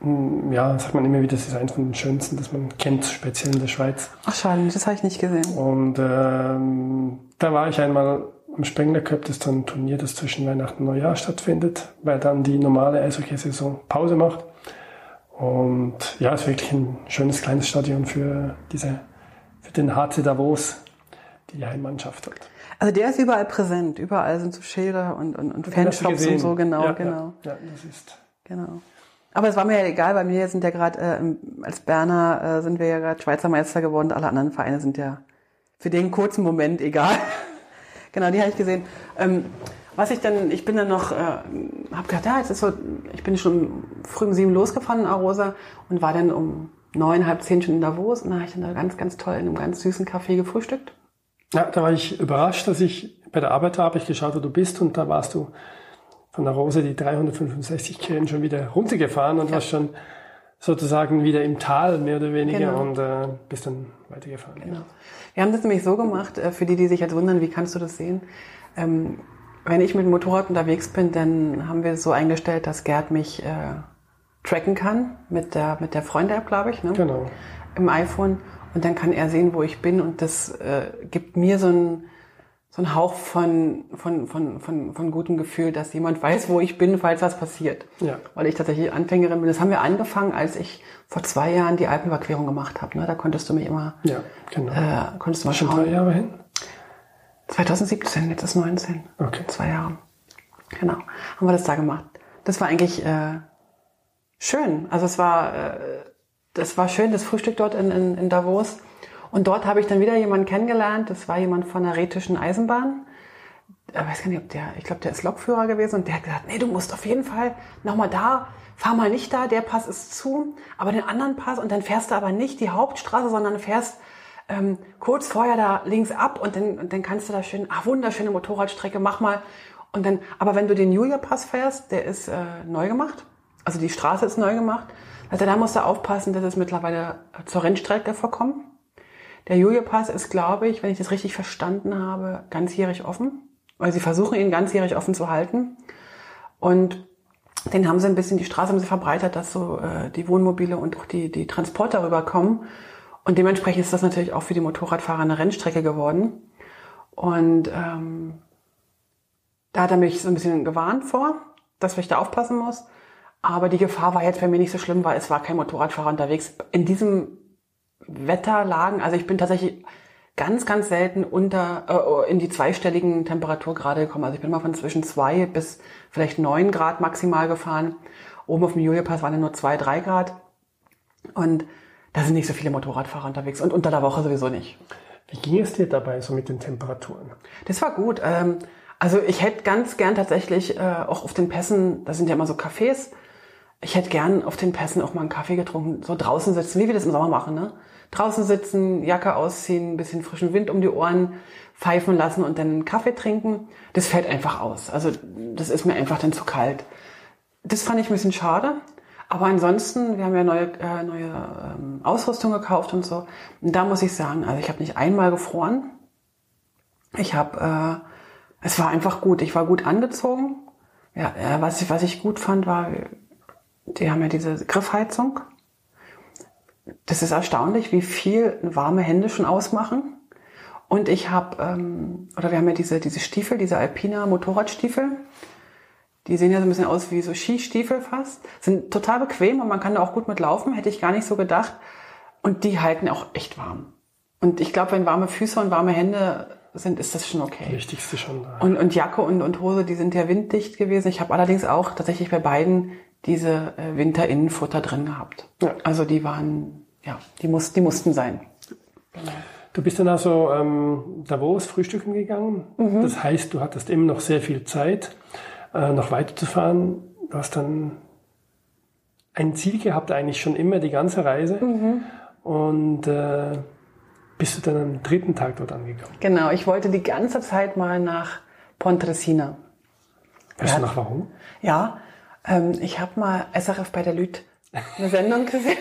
mm, ja, sagt man immer wieder, das ist eines von den schönsten, das man kennt, speziell in der Schweiz. Ach schade, das habe ich nicht gesehen. Und ähm, da war ich einmal am Spengler Cup, das ist so ein Turnier, das zwischen Weihnachten und Neujahr stattfindet, weil dann die normale Eishockey-Saison Pause macht. Und ja, es ist wirklich ein schönes kleines Stadion für diese, für den HC Davos, die die Heimmannschaft hat. Also der ist überall präsent, überall sind so Schilder und, und, und Fanshops und so, genau, ja, genau. Ja, ja, das ist. Genau. Aber es war mir ja egal, bei mir sind ja gerade, äh, als Berner äh, sind wir ja gerade Schweizer Meister geworden. Alle anderen Vereine sind ja für den kurzen Moment egal. *laughs* genau, die habe ich gesehen. Ähm, was ich dann, ich bin dann noch, äh, habe gedacht, ja, jetzt ist so, ich bin schon früh um sieben losgefahren in Arosa und war dann um neun, halb zehn schon in Davos und da habe ich dann da ganz, ganz toll in einem ganz süßen Café gefrühstückt. Ja, da war ich überrascht, dass ich bei der Arbeit habe ich geschaut, wo du bist und da warst du von der Rose die 365 Kilometer schon wieder runtergefahren und warst schon sozusagen wieder im Tal mehr oder weniger Genau. und äh, bist dann weitergefahren. Genau. Wir haben das nämlich so gemacht, äh, für die, die sich jetzt wundern, wie kannst du das sehen? Ähm, wenn ich mit dem Motorrad unterwegs bin, dann haben wir es so eingestellt, dass Gerd mich äh, tracken kann mit der, mit der Freunde-App, glaube ich, ne? Genau. im iPhone. Und dann kann er sehen, wo ich bin. Und das äh, gibt mir so ein so ein Hauch von, von, von, von, von gutem Gefühl, dass jemand weiß, wo ich bin, falls was passiert. Ja. Weil ich tatsächlich Anfängerin bin. Das haben wir angefangen, als ich vor zwei Jahren die Alpenüberquerung gemacht habe. Ne? Da konntest du mich immer, Ja, genau. äh, konntest du mal schon schauen. drei Jahre hin? 2017, jetzt ist 19. Okay. Zwei Jahre. Genau. Haben wir das da gemacht. Das war eigentlich äh, schön. Also es war, äh, das war schön, das Frühstück dort in, in, in Davos. Und dort habe ich dann wieder jemanden kennengelernt. Das war jemand von der Rätischen Eisenbahn. Ich weiß gar nicht, ob der, ich glaube, der ist Lokführer gewesen und der hat gesagt, nee, du musst auf jeden Fall nochmal da, fahr mal nicht da, der Pass ist zu, aber den anderen Pass und dann fährst du aber nicht die Hauptstraße, sondern fährst ähm, kurz vorher da links ab und dann, und dann kannst du da schön, ach, wunderschöne Motorradstrecke, mach mal. Und dann, aber wenn du den Julia-Pass fährst, der ist äh, neu gemacht, also die Straße ist neu gemacht, also da musst du aufpassen, dass es mittlerweile zur Rennstrecke verkommt. Der Julia-Pass ist, glaube ich, wenn ich das richtig verstanden habe, ganzjährig offen, weil sie versuchen, ihn ganzjährig offen zu halten. Und den haben sie ein bisschen, die Straße haben sie verbreitert, dass so äh, die Wohnmobile und auch die, die Transporter rüberkommen. Und dementsprechend ist das natürlich auch für die Motorradfahrer eine Rennstrecke geworden. Und ähm, Da hat er mich so ein bisschen gewarnt vor, dass ich da aufpassen muss. Aber die Gefahr war jetzt bei mir nicht so schlimm, weil es war kein Motorradfahrer unterwegs. In diesem Wetterlagen, also ich bin tatsächlich ganz, ganz selten unter äh, in die zweistelligen Temperaturgrade gekommen. Also ich bin mal von zwischen zwei bis vielleicht neun Grad maximal gefahren. Oben auf dem Juliepass waren ja nur zwei, drei Grad. Und da sind nicht so viele Motorradfahrer unterwegs und unter der Woche sowieso nicht. Wie ging es dir dabei so mit den Temperaturen? Das war gut. Ähm, also ich hätte ganz gern tatsächlich äh, auch auf den Pässen, da sind ja immer so Cafés, ich hätte gern auf den Pässen auch mal einen Kaffee getrunken, so draußen sitzen, wie wir das im Sommer machen, ne? Draußen sitzen, Jacke ausziehen, bisschen frischen Wind um die Ohren pfeifen lassen und dann einen Kaffee trinken. Das fällt einfach aus. Also das ist mir einfach dann zu kalt. Das fand ich ein bisschen schade. Aber ansonsten, wir haben ja neue, äh, neue ähm, Ausrüstung gekauft und so. Und da muss ich sagen, also ich habe nicht einmal gefroren. Ich habe, äh, es war einfach gut. Ich war gut angezogen. Ja, äh, was, ich, was ich gut fand, war, die haben ja diese Griffheizung. Das ist erstaunlich, wie viel warme Hände schon ausmachen. Und ich habe, ähm, oder wir haben ja diese, diese Stiefel, diese Alpina Motorradstiefel. Die sehen ja so ein bisschen aus wie so Skistiefel fast. Sind total bequem und man kann da auch gut mit laufen, hätte ich gar nicht so gedacht. Und die halten auch echt warm. Und ich glaube, wenn warme Füße und warme Hände sind, ist das schon okay. Wichtigste schon. Da. Und, und Jacke und, und Hose, die sind ja winddicht gewesen. Ich habe allerdings auch tatsächlich bei beiden diese äh, Winterinnenfutter drin gehabt. Ja. Also die waren, ja, die, muss, die mussten sein. Du bist dann also ähm, Davos frühstücken gegangen. Mhm. Das heißt, du hattest immer noch sehr viel Zeit, äh, noch weiterzufahren. Du hast dann ein Ziel gehabt, eigentlich schon immer die ganze Reise. Mhm. Und äh, bist du dann am dritten Tag dort angekommen? Genau, ich wollte die ganze Zeit mal nach Pontresina. Weißt ja, du noch warum? Ja, ähm, ich habe mal SRF bei der Lüt eine Sendung gesehen.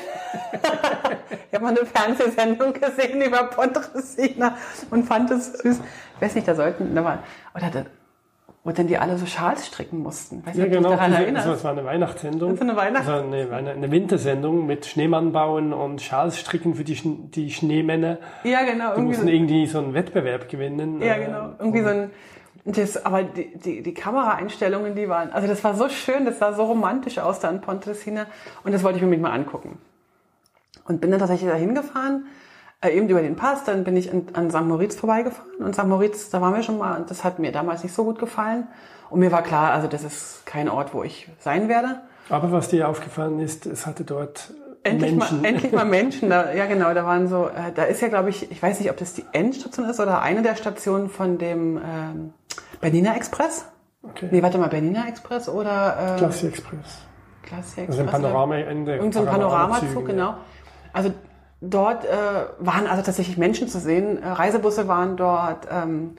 *laughs* ich habe mal eine Fernsehsendung gesehen über Pontresina und fand es süß. Ich weiß nicht, da sollten, oder wo denn die alle so Schals stricken mussten. Weiß ja, genau. Also, das war eine Weihnachtssendung. Das war eine Weihnachts also eine, eine, Wintersendung mit Schneemann bauen und Schals stricken für die, die Schneemänner. Ja, genau. Die mussten so irgendwie so einen Wettbewerb gewinnen. Ja, genau. Irgendwie so ein, das, aber die, die, die Kameraeinstellungen, die waren, also das war so schön, das sah so romantisch aus da in Pontresina und das wollte ich mir mal angucken. Und bin dann tatsächlich da hingefahren, äh, eben über den Pass, dann bin ich in, an St. Moritz vorbeigefahren und St. Moritz, da waren wir schon mal und das hat mir damals nicht so gut gefallen und mir war klar, also das ist kein Ort, wo ich sein werde. Aber was dir aufgefallen ist, es hatte dort endlich Menschen. Mal, endlich mal Menschen. Da, ja, genau, da waren so, äh, da ist ja, glaube ich, ich weiß nicht, ob das die Endstation ist oder eine der Stationen von dem ähm, Bernina Express. Okay. Nee, warte mal, Bernina Express oder äh, Klassi Express. Klassi Express. Also ein Panorama-Ende. Irgend so ein Panoramazug, genau. Also dort äh, waren also tatsächlich Menschen zu sehen. Äh, Reisebusse waren dort. Ähm,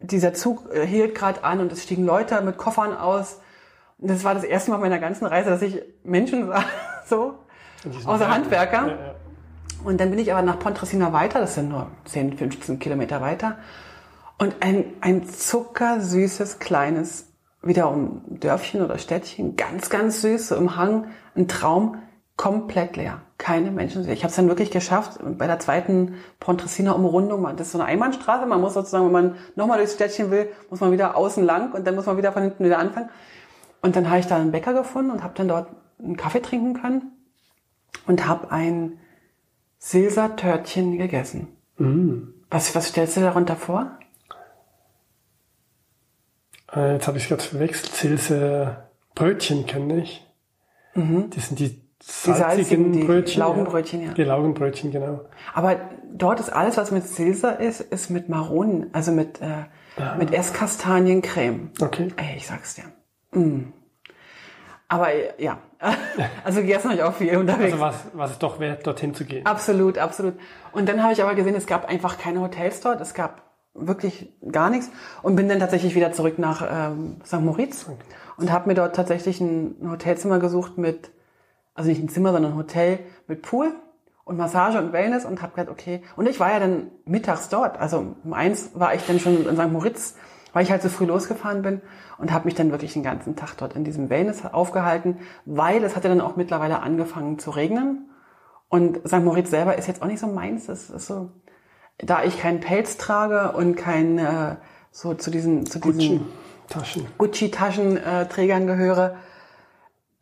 dieser Zug äh, hielt gerade an und es stiegen Leute mit Koffern aus. Und das war das erste Mal meiner ganzen Reise, dass ich Menschen sah, so, außer Handwerker. Ja, ja. Und dann bin ich aber nach Pontresina weiter, das sind nur 10, 15 Kilometer weiter. Und ein, ein zuckersüßes, kleines, wiederum Dörfchen oder Städtchen, ganz, ganz süß, so im Hang, ein Traum, komplett leer. Keine Menschen. Ich habe es dann wirklich geschafft, bei der zweiten Pontresina Umrundung, das ist so eine Einbahnstraße, man muss sozusagen, wenn man nochmal durchs Städtchen will, muss man wieder außen lang und dann muss man wieder von hinten wieder anfangen. Und dann habe ich da einen Bäcker gefunden und habe dann dort einen Kaffee trinken können und habe ein Silsa-Törtchen gegessen. Mm. Was, was stellst du darunter vor? Äh, jetzt habe ich es gerade verwechselt. Silse Brötchen kenne ich. Mhm. Das sind die salzigen, die salzigen Brötchen. Die Laugenbrötchen, ja. Die Laugenbrötchen, genau. Aber dort ist alles, was mit Silsa ist, ist mit Maronen, also mit, äh, ah. mit Esskastaniencreme. Okay. Ey, ich sag's dir. Mm. Aber ja, *laughs* also gegessen habe ich auch viel unterwegs. Also was, was es doch wert, dorthin zu gehen. Absolut, absolut. Und dann habe ich aber gesehen, es gab einfach keine Hotels dort, es gab wirklich gar nichts und bin dann tatsächlich wieder zurück nach ähm, St. Moritz okay. und habe mir dort tatsächlich ein Hotelzimmer gesucht mit, also nicht ein Zimmer, sondern ein Hotel mit Pool und Massage und Wellness und habe gedacht, okay. Und ich war ja dann mittags dort, also um eins war ich dann schon in St. Moritz weil ich halt so früh losgefahren bin und habe mich dann wirklich den ganzen Tag dort in diesem Wellness aufgehalten, weil es hatte dann auch mittlerweile angefangen zu regnen. Und St. Moritz selber ist jetzt auch nicht so meins. Das ist so, da ich keinen Pelz trage und kein äh, so zu diesen, zu diesen Gucci-Taschen. Gucci-Taschenträgern gehöre.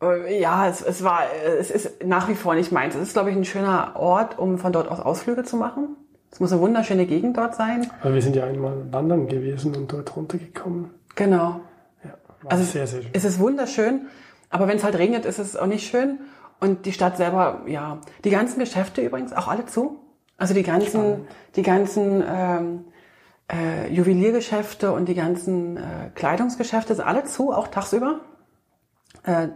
Äh, Ja, es, es war, es ist nach wie vor nicht meins. Es ist, glaube ich, ein schöner Ort, um von dort aus Ausflüge zu machen. Es muss eine wunderschöne Gegend dort sein. Weil wir sind ja einmal wandern gewesen und dort runtergekommen. Genau. Ja, war Also sehr, sehr schön. es ist wunderschön, aber wenn es halt regnet, ist es auch nicht schön. Und die Stadt selber, ja, die ganzen Geschäfte übrigens auch alle zu. Also die ganzen, die ganzen ähm, äh, Juweliergeschäfte und die ganzen äh, Kleidungsgeschäfte sind alle zu, auch tagsüber. Äh,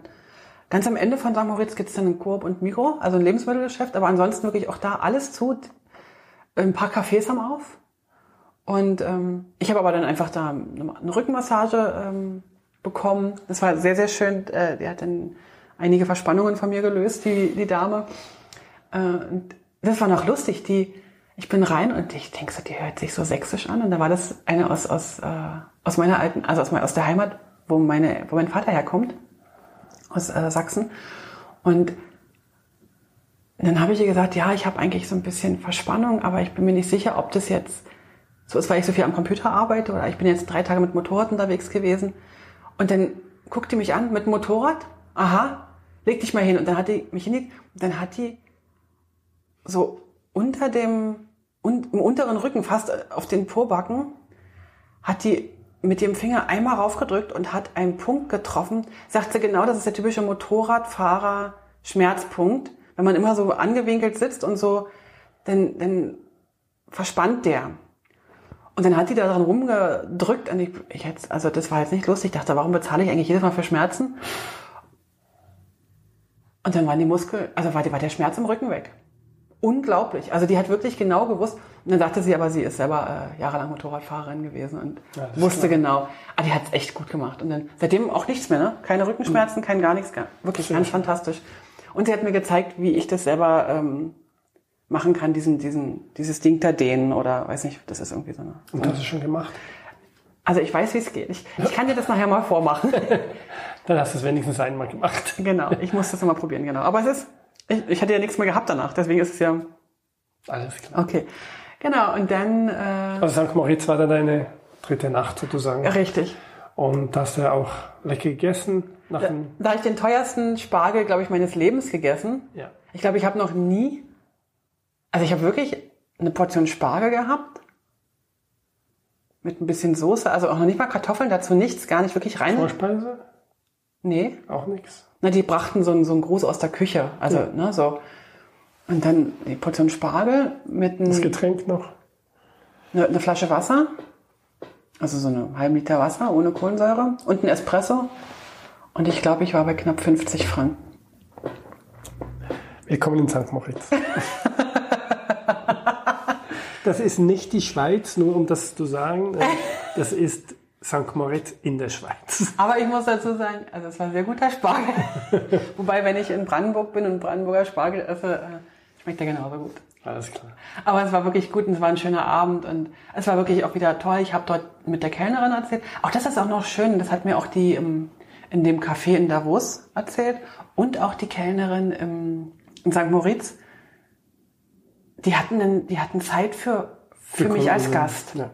ganz am Ende von St. Moritz gibt es dann ein Coop und Migro, also ein Lebensmittelgeschäft, aber ansonsten wirklich auch da alles zu. Ein paar Cafés haben auf. Und ähm, ich habe aber dann einfach da eine Rückenmassage ähm, bekommen. Das war sehr, sehr schön. Äh, die hat dann einige Verspannungen von mir gelöst, die, die Dame. Äh, und das war noch lustig. Die, ich bin rein und ich denke so, die hört sich so sächsisch an. Und da war das eine aus, aus, äh, aus meiner alten, also aus, aus der Heimat, wo, meine, wo mein Vater herkommt, aus äh, Sachsen. Und dann habe ich ihr gesagt, ja, ich habe eigentlich so ein bisschen Verspannung, aber ich bin mir nicht sicher, ob das jetzt so ist, weil ich so viel am Computer arbeite oder ich bin jetzt drei Tage mit Motorrad unterwegs gewesen. Und dann guckt die mich an mit Motorrad. Aha, leg dich mal hin. Und dann hat die mich hingelegt und dann hat die so unter dem, un, im unteren Rücken, fast auf den Pobacken, hat die mit dem Finger einmal raufgedrückt und hat einen Punkt getroffen. Sagt sie genau, das ist der typische Motorradfahrer-Schmerzpunkt. Wenn man immer so angewinkelt sitzt und so, dann, dann verspannt der. Und dann hat die da dran rumgedrückt und ich, ich jetzt, also das war jetzt nicht lustig. Ich dachte, warum bezahle ich eigentlich jedes Mal für Schmerzen? Und dann waren die Muskeln, also war, die, war der Schmerz im Rücken weg. Unglaublich. Also die hat wirklich genau gewusst. Und dann sagte sie aber, sie ist selber äh, jahrelang Motorradfahrerin gewesen und Ja, wusste genau. Aber die hat es echt gut gemacht. Und dann seitdem auch nichts mehr, ne? Keine Rückenschmerzen, kein gar nichts. Gar, wirklich Sehr ganz schön. fantastisch. Und sie hat mir gezeigt, wie ich das selber ähm, machen kann, diesen, diesen, dieses Ding da dehnen oder weiß nicht, das ist irgendwie so eine. Und hast du schon gemacht? Also ich weiß, wie es geht. Ich, ich kann dir das nachher mal vormachen. *laughs* Dann hast du es wenigstens einmal gemacht. genau, ich muss das mal probieren, genau. Aber es ist, ich, ich hatte ja nichts mehr gehabt danach, deswegen ist es ja Alles klar. okay. Genau, und dann äh, Also St. Moritz war dann deine dritte Nacht sozusagen. richtig. Und hast du auch lecker gegessen nach Da, da habe ich den teuersten Spargel, glaube ich, meines Lebens gegessen. Ja. Ich glaube, ich habe noch nie, also ich habe wirklich eine Portion Spargel gehabt mit ein bisschen Soße, also auch noch nicht mal Kartoffeln, dazu nichts, gar nicht wirklich rein. Vorspeise? Nee, Auch nichts. na, die brachten so einen, so einen Gruß aus der Küche, also Ja. ne, so. Und dann die Portion Spargel mit Das einem, Getränk noch? eine, eine Flasche Wasser, also so eine halben Liter Wasser ohne Kohlensäure und ein Espresso. Und ich glaube, ich war bei knapp 50 Franken. Willkommen in St. Moritz. das ist nicht die Schweiz, nur um das zu sagen. Das ist St. Moritz in der Schweiz. Aber ich muss dazu sagen, also es war sehr guter Spargel. *laughs* Wobei, wenn ich in Brandenburg bin und Brandenburger Spargel esse, äh, schmeckt der genauso gut. Alles klar. Aber es war wirklich gut und es war ein schöner Abend und es war wirklich auch wieder toll. Ich habe dort mit der Kellnerin erzählt. Auch das ist auch noch schön, das hat mir auch die im, in dem Café in Davos erzählt und auch die Kellnerin im, in St. Moritz. Die hatten, einen- die hatten Zeit für, für, mich als. Gast. Ja.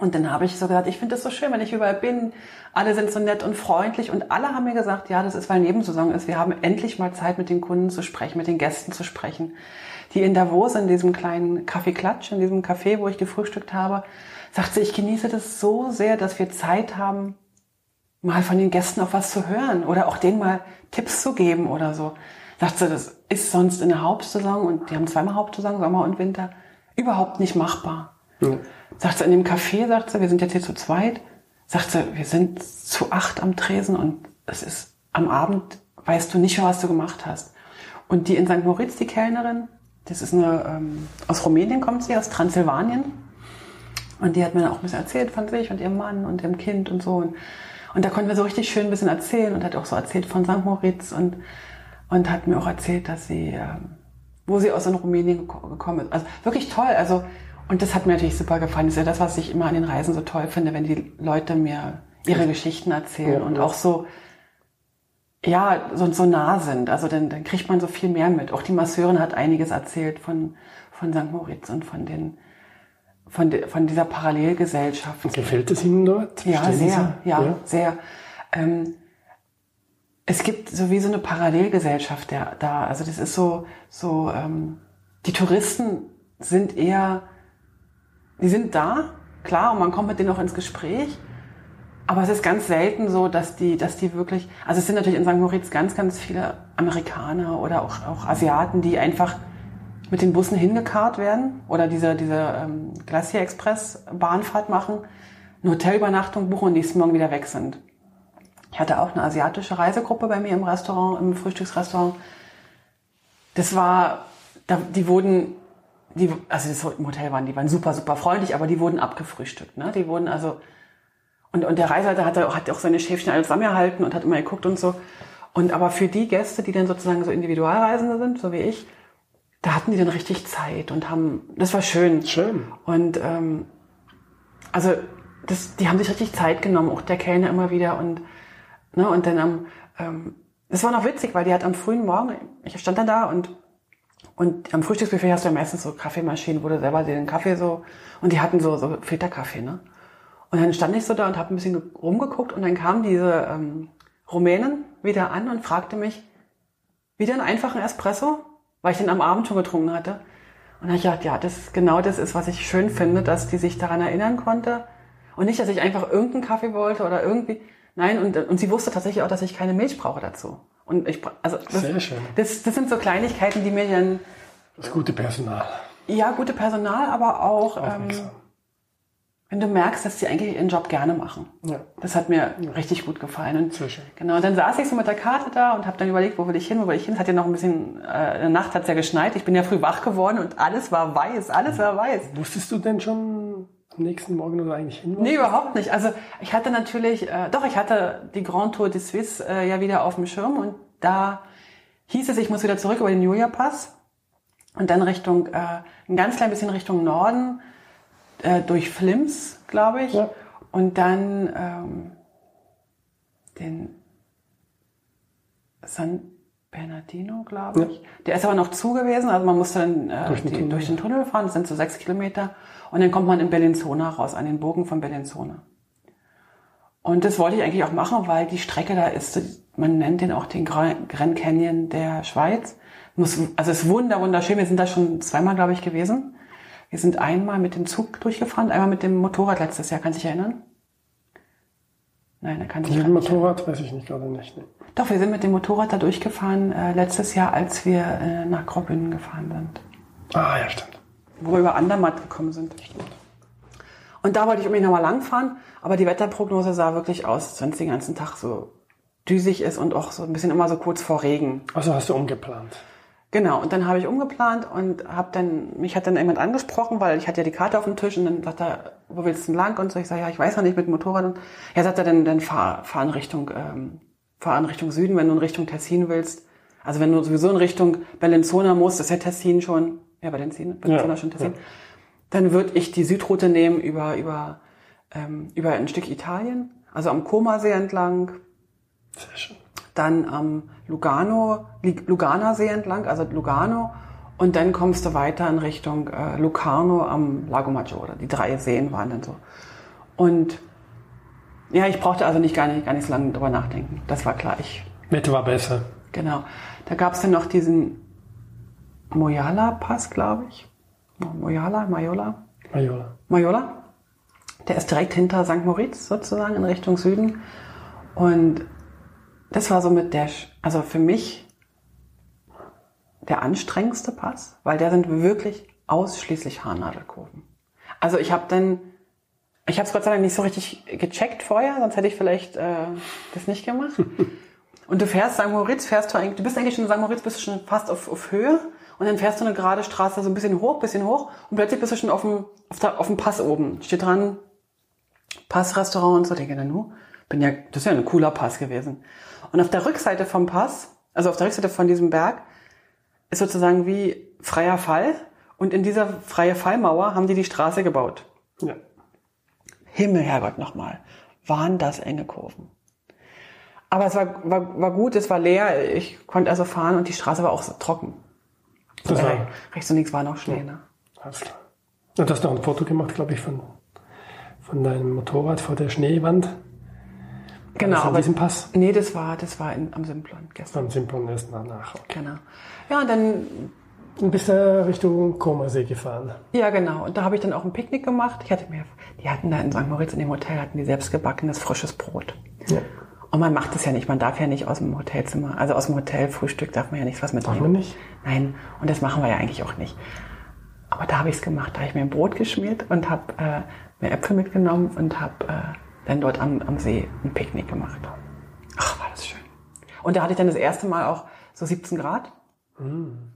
Und dann habe ich so gesagt, ich finde das so schön, wenn ich überall bin. Alle sind so nett und freundlich und alle haben mir gesagt, ja, das ist, weil Nebensaison ist. Wir haben endlich mal Zeit, mit den Kunden zu sprechen, mit den Gästen zu sprechen. Die in Davos, in diesem kleinen Café Klatsch, in diesem Café, wo ich gefrühstückt habe, sagt sie, ich genieße das so sehr, dass wir Zeit haben, mal von den Gästen auch was zu hören oder auch denen mal Tipps zu geben oder so. Sagt sie, das ist sonst in der Hauptsaison und die haben zweimal Hauptsaison, Sommer und Winter, überhaupt nicht machbar. Ja. Sagt sie, in dem Café, sagt sie, wir sind jetzt hier zu zweit, sagt sie, wir sind zu acht am Tresen und es ist am Abend, weißt du nicht mehr, was du gemacht hast. Und die in St. Moritz, die Kellnerin, das ist eine, ähm, aus Rumänien kommt sie, aus Transsilvanien. Und die hat mir dann auch ein bisschen erzählt von sich und ihrem Mann und ihrem Kind und so. Und, und da konnten wir so richtig schön ein bisschen erzählen und hat auch so erzählt von St. Moritz und, und hat mir auch erzählt, dass sie, ähm, wo sie aus in Rumänien geko- gekommen ist. Also wirklich toll. Also, und das hat mir natürlich super gefallen. Das ist ja das, was ich immer an den Reisen so toll finde, wenn die Leute mir ihre Geschichten erzählen Ja, und auch so, ja, so, so nah sind. Also dann, dann kriegt man so viel mehr mit. Auch die Masseurin hat einiges erzählt von, von St. Moritz und von den, von, de, von dieser Parallelgesellschaft. Gefällt es Ihnen dort? Ja, Stehen Sie sehr, so? ja, sehr. Ähm, es gibt so wie so eine Parallelgesellschaft der, da. Also das ist so, so ähm, die Touristen sind eher, die sind da, klar, und man kommt mit denen auch ins Gespräch. Aber es ist ganz selten so, dass die, dass die wirklich, also es sind natürlich in St. Moritz ganz, ganz viele Amerikaner oder auch, auch Asiaten, die einfach mit den Bussen hingekarrt werden oder diese, diese ähm, Glacier Express Bahnfahrt machen, eine Hotelübernachtung buchen und nächsten Morgen wieder weg sind. Ich hatte auch eine asiatische Reisegruppe bei mir im Restaurant, im Frühstücksrestaurant. Das war, da, die wurden, die, also das Hotel waren, die waren super, super freundlich, aber die wurden abgefrühstückt. Ne? Die wurden also, und, und der Reiseleiter hat, hat auch seine Schäfchen alle zusammengehalten und hat immer geguckt und so. Und aber für die Gäste, die dann sozusagen so Individualreisende sind, so wie ich, da hatten die dann richtig Zeit und haben, das war schön. Schön. Und ähm, also das, die haben sich richtig Zeit genommen, auch der Kellner immer wieder und ne, und dann am, ähm, das war noch witzig, weil die hat am frühen Morgen, ich stand dann da und und am Frühstücksbuffet hast du ja meistens so Kaffeemaschinen, wo du selber den Kaffee so und die hatten so so Filterkaffee, ne? Und dann stand ich so da und habe ein bisschen rumgeguckt und dann kam diese ähm, Rumänin wieder an und fragte mich, wieder einen einfachen Espresso, weil ich den am Abend schon getrunken hatte. Und dann habe ich gedacht, ja, das genau das ist, was ich schön finde, dass die sich daran erinnern konnte. Und nicht, dass ich einfach irgendeinen Kaffee wollte oder irgendwie. Nein, und, und sie wusste tatsächlich auch, dass ich keine Milch brauche dazu. Und ich, also das, Sehr schön. Das, das sind so Kleinigkeiten, die mir dann, Das gute Personal. ja, gute Personal, aber auch, ähm. Wenn du merkst, dass sie eigentlich ihren Job gerne machen. Ja. Das hat mir richtig gut gefallen. Und schön. Genau, und dann saß ich so mit der Karte da und habe dann überlegt, wo will ich hin, wo will ich hin. Es hat ja noch ein bisschen, äh, in der Nacht hat es ja geschneit. Ich bin ja früh wach geworden und alles war weiß, alles war weiß. Wusstest du denn schon am nächsten Morgen, wo du eigentlich hin Nee, überhaupt nicht. Also ich hatte natürlich, äh, doch, ich hatte die Grand Tour de Suisse äh, ja wieder auf dem Schirm und da hieß es, ich muss wieder zurück über den Julia-Pass und dann Richtung, äh, ein ganz klein bisschen Richtung Norden, äh, durch Flims, glaube ich. Ja. Und dann ähm, den San Bernardino, glaube ich. Der ist aber noch zu gewesen, also man musste dann äh, Durch den die, Tunnel. durch den Tunnel fahren, das sind so sechs Kilometer. Und dann kommt man in Bellinzona raus, an den Bogen von Bellinzona. Und das wollte ich eigentlich auch machen, weil die Strecke da ist, man nennt den auch den Gra- Grand Canyon der Schweiz. Muss, also es ist wunder, wunderschön. Wir sind da schon zweimal, glaube ich, gewesen. Wir sind einmal mit dem Zug durchgefahren, einmal mit dem Motorrad letztes Jahr. Kannst du dich erinnern? Nein, er kann sich Mit dem nicht erinnern. Motorrad weiß ich nicht gerade nicht. Nee. Doch, wir sind mit dem Motorrad da durchgefahren äh, letztes Jahr, als wir äh, nach Graubünden gefahren sind. Ah, ja, stimmt. Wo wir über Andermatt gekommen sind. Und da wollte ich unbedingt nochmal langfahren, aber die Wetterprognose sah wirklich aus, als wenn es den ganzen Tag so düsig ist und auch so ein bisschen immer so kurz vor Regen. Also hast du umgeplant. Genau, und dann habe ich umgeplant und habe dann, mich hat dann jemand angesprochen, weil ich hatte ja die Karte auf dem Tisch und dann sagt er, wo willst du denn lang? Und so, ich sage, ja, ich weiß noch nicht mit dem Motorrad. Und er sagt er, dann, dann fahr, fahr in Richtung, ähm, fahr in Richtung Süden, wenn du in Richtung Tessin willst. Also wenn du sowieso in Richtung Bellinzona musst, ist ja Tessin schon, ja, Bellinzona, Bellinzona Ja, schon Tessin. ja. Dann würde ich die Südroute nehmen über, über, ähm, über ein Stück Italien, also am Comasee entlang, Sehr schön. Dann am Lugano, Li- Luganer See entlang, also Lugano, und dann kommst du weiter in Richtung äh, Locarno am Lago Maggiore. Die drei Seen waren dann so. Und ja, ich brauchte also nicht gar nicht, gar nicht so lange drüber nachdenken. Das war klar. Ich, Wetter war besser. genau. Da gab es dann noch diesen Moyala-Pass, glaube ich. Moyala, Majola. Majola. Majola. Der ist direkt hinter St. Moritz sozusagen in Richtung Süden. Und das war so mit der, also für mich der anstrengendste Pass, weil der sind wirklich ausschließlich Haarnadelkurven. Also ich habe dann, ich habe es Gott sei Dank nicht so richtig gecheckt vorher, sonst hätte ich vielleicht äh, das nicht gemacht. *laughs* Und du fährst St. Moritz, fährst du eigentlich, du bist eigentlich schon in St. Moritz, bist du schon fast auf, auf Höhe und dann fährst du eine gerade Straße so ein bisschen hoch, bisschen hoch und plötzlich bist du schon auf dem, auf, der, auf dem Pass oben. Steht dran, Passrestaurant und so. Denke, na nu, bin ja, das ist ja ein cooler Pass gewesen. Und auf der Rückseite vom Pass, also auf der Rückseite von diesem Berg, ist sozusagen wie freier Fall und in dieser freie Fallmauer haben die die Straße gebaut. Ja. Himmel, Herrgott, nochmal. Waren das enge Kurven. Aber es war, war, war gut, es war leer, ich konnte also fahren und die Straße war auch so trocken. Das Äh, war, rechts und links war noch Schnee. Ne? alles klar. Und du hast noch ein Foto gemacht, glaube ich, von, von deinem Motorrad vor der Schneewand. Genau. War das an aber- diesem Pass? Nee, das war, das war in, am Simplon gestern. Am Simplon erst danach. Genau. Ja, und dann, Und bist du Richtung Komersee gefahren. ja genau. Und da habe ich dann auch ein Picknick gemacht. Ich hatte mir, die hatten da in St. Moritz in dem Hotel, hatten die selbst gebackenes frisches Brot. Ja. Und man macht das ja nicht. Man darf ja nicht aus dem Hotelzimmer, also aus dem Hotelfrühstück darf man ja nichts was mitnehmen. man nicht? Nein, und das machen wir ja eigentlich auch nicht. Aber da habe ich es gemacht. Da habe ich mir ein Brot geschmiert und habe äh, mir Äpfel mitgenommen und habe äh, dann dort am, am See ein Picknick gemacht. Ach, war das schön. Und da hatte ich dann das erste Mal auch so 17 Grad.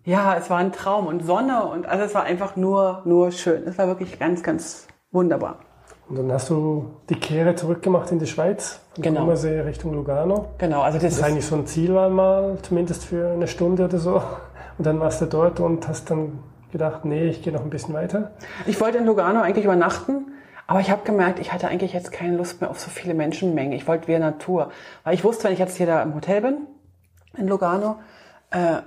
Ja, es war ein Traum und Sonne und also es war einfach nur, nur schön. Es war wirklich ganz, ganz wunderbar. Und dann hast du die Kehre zurückgemacht in die Schweiz, von Genau. Komersee Richtung Lugano. Genau, also das Das ist ist eigentlich so ein Ziel war mal, zumindest für eine Stunde oder so. Und dann warst du dort und hast dann gedacht, nee, ich gehe noch ein bisschen weiter. Ich wollte in Lugano eigentlich übernachten, aber ich habe gemerkt, ich hatte eigentlich jetzt keine Lust mehr auf so viele Menschenmengen. Ich wollte wieder Natur. Weil ich wusste, wenn ich jetzt hier da im Hotel bin, in Lugano, äh,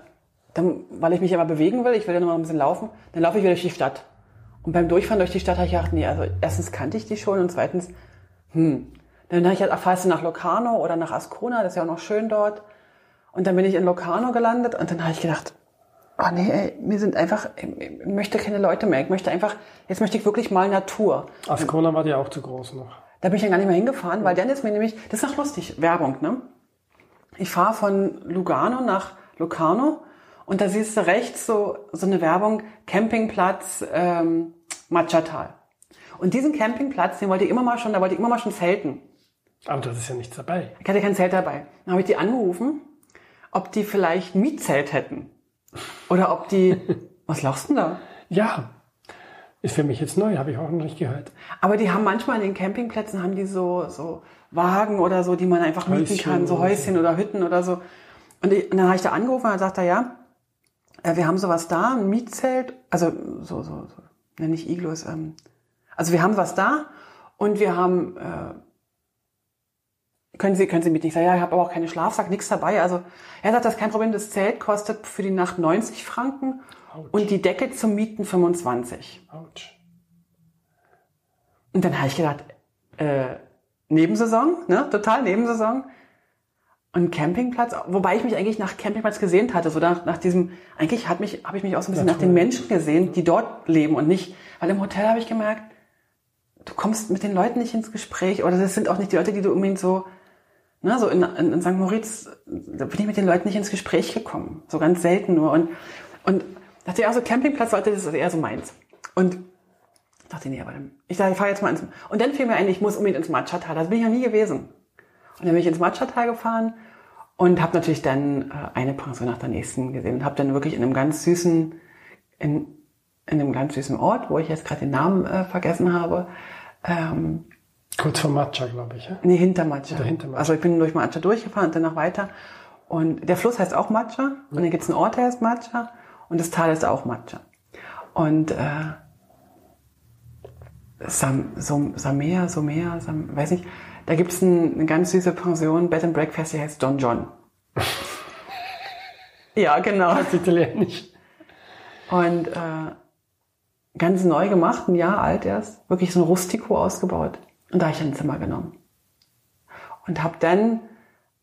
dann, weil ich mich immer bewegen will, ich will ja noch mal ein bisschen laufen, dann laufe ich wieder durch die Stadt. Und beim Durchfahren durch die Stadt habe ich gedacht, nee, also erstens kannte ich die schon und zweitens, hm. Dann habe ich gedacht, ach, fahrst du nach Locarno oder nach Ascona, das ist ja auch noch schön dort. Und dann bin ich in Locarno gelandet und dann habe ich gedacht, oh nee, ey, mir sind einfach, ich möchte keine Leute mehr. Ich möchte einfach, jetzt möchte ich wirklich mal Natur. Ascona war dir auch zu groß noch. Da bin ich dann gar nicht mehr hingefahren, weil dann ist mir nämlich, das ist noch lustig, Werbung, ne? Ich fahre von Lugano nach Locarno und da siehst du rechts so, so eine Werbung, Campingplatz ähm, Machatal. Und diesen Campingplatz, den wollte ich immer mal schon, da wollte ich immer mal schon zelten. Aber das ist ja nichts dabei. Ich hatte kein Zelt dabei. Dann habe ich die angerufen, ob die vielleicht ein Mietzelt hätten. Oder ob die, was lachst du denn da? Ja, ist für mich jetzt neu, habe ich auch noch nicht gehört. Aber die haben manchmal in den Campingplätzen haben die so, so Wagen oder so, die man einfach mieten Häuschen kann, so. Häuschen oder Hütten oder so. Und, ich, und dann habe ich da angerufen und dann sagt er, ja, äh, wir haben sowas da, ein Mietzelt, also so, so, so nenne ich Iglus. Ähm, also wir haben was da und wir haben, äh, können Sie, können Sie mieten? Ich sage, ja, ich habe aber auch keine Schlafsack, nichts dabei. Also er sagt, das ist kein Problem, das Zelt kostet für die Nacht 90 Franken Autsch. und die Decke zum Mieten 25. Autsch. Und dann habe ich gedacht, äh, Nebensaison, ne? Total Nebensaison. Und Campingplatz, wobei ich mich eigentlich nach Campingplatz gesehnt hatte, so nach, nach diesem, eigentlich hat mich, habe ich mich auch so ein bisschen nach den Menschen gesehen, die dort leben und nicht, weil im Hotel habe ich gemerkt, du kommst mit den Leuten nicht ins Gespräch oder das sind auch nicht die Leute, die du unbedingt so, ne, so in, in, in St. Moritz, da bin ich mit den Leuten nicht ins Gespräch gekommen, so ganz selten nur und, und dachte ich auch so Campingplatz, Leute, das ist eher so meins. Und dachte, nee, aber dann, ich dachte, ich fahre jetzt mal ins, und dann fiel mir ein, ich muss unbedingt ins Matcha-Tal, das bin ich noch nie gewesen. Und dann bin ich ins Matcha-Tal gefahren und habe natürlich dann äh, eine Pension nach der nächsten gesehen und habe dann wirklich in einem ganz süßen, in, in einem ganz süßen Ort, wo ich jetzt gerade den Namen äh, vergessen habe, ähm, Kurz vor Matcha, glaube ich. Ja? nee, hinter Matcha. Oder hinter Matcha. Also ich bin durch Matcha durchgefahren und dann noch weiter. Und der Fluss heißt auch Matcha und dann gibt's einen Ort, der heißt Matcha und das Tal ist auch Matcha. Und äh, Sam, Som, Samea, Somea, Sam, weiß nicht, da gibt's ein, eine ganz süße Pension, Bed and Breakfast, die heißt Don John. *laughs* ja, genau. Das ist italienisch. Und äh, ganz neu gemacht, ein Jahr alt erst, wirklich so ein Rustico ausgebaut. Und da habe ich ein Zimmer genommen. Und habe dann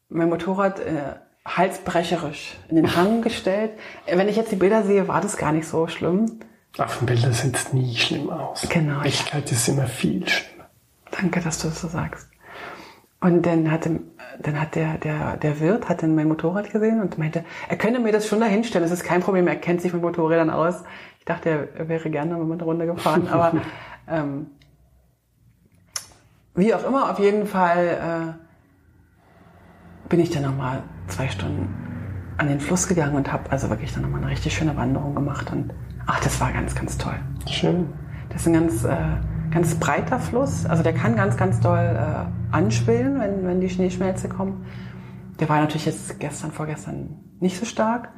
mein Motorrad äh, halsbrecherisch in den Hang gestellt. Äh, Wenn ich jetzt die Bilder sehe, war das gar nicht so schlimm. Auf den Bildern sieht es nie schlimm aus. Genau. Echtheit ist immer viel schlimmer. Danke, dass du das so sagst. Und dann hatte, dann hat der, der, der Wirt hat dann mein Motorrad gesehen und meinte, er könne mir das schon dahinstellen, das ist kein Problem, er kennt sich mit Motorrädern aus. Ich dachte, er wäre gerne mal mit einer Runde gefahren, aber *laughs* ähm, wie auch immer, auf jeden Fall äh, bin ich dann nochmal zwei Stunden an den Fluss gegangen und habe also wirklich dann nochmal eine richtig schöne Wanderung gemacht und ach, das war ganz, ganz toll. Schön. Das ist ein ganz, äh, ganz breiter Fluss. Also der kann ganz, ganz doll äh, anschwillen, wenn, wenn die Schneeschmelze kommen. Der war natürlich jetzt gestern, vorgestern nicht so stark.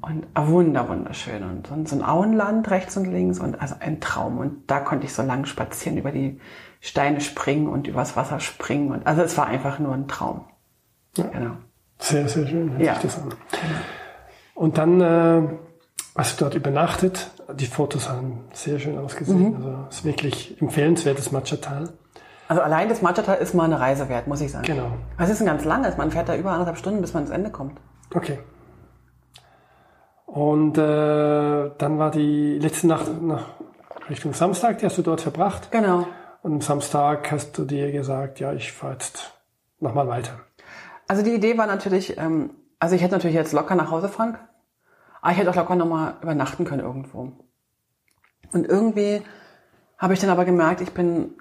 Und äh, wunder, wunderschön. Und so, ein- so ein Auenland rechts und links und also ein Traum. Und da konnte ich so lang spazieren, über die Steine springen und übers Wasser springen. Und, also es war einfach nur ein Traum. Ja. Genau. Sehr, sehr schön hört Ja. sich das an. Und dann äh, Hast du dort übernachtet? Die Fotos haben sehr schön ausgesehen. Mhm. Also es ist wirklich empfehlenswertes Matcha-Tal. Also allein das Matcha-Tal ist mal eine Reise wert, muss ich sagen. Genau. Es ist ein ganz langes. Man fährt da über anderthalb Stunden, bis man ans Ende kommt. Okay. Und äh, dann war die letzte Nacht nach Richtung Samstag, die hast du dort verbracht. Genau. Und am Samstag hast du dir gesagt, ja, ich fahre jetzt nochmal weiter. Also die Idee war natürlich, ähm, also ich hätte natürlich jetzt locker nach Hause können, aber ich hätte auch locker nochmal übernachten können irgendwo. Und irgendwie habe ich dann aber gemerkt, ich bin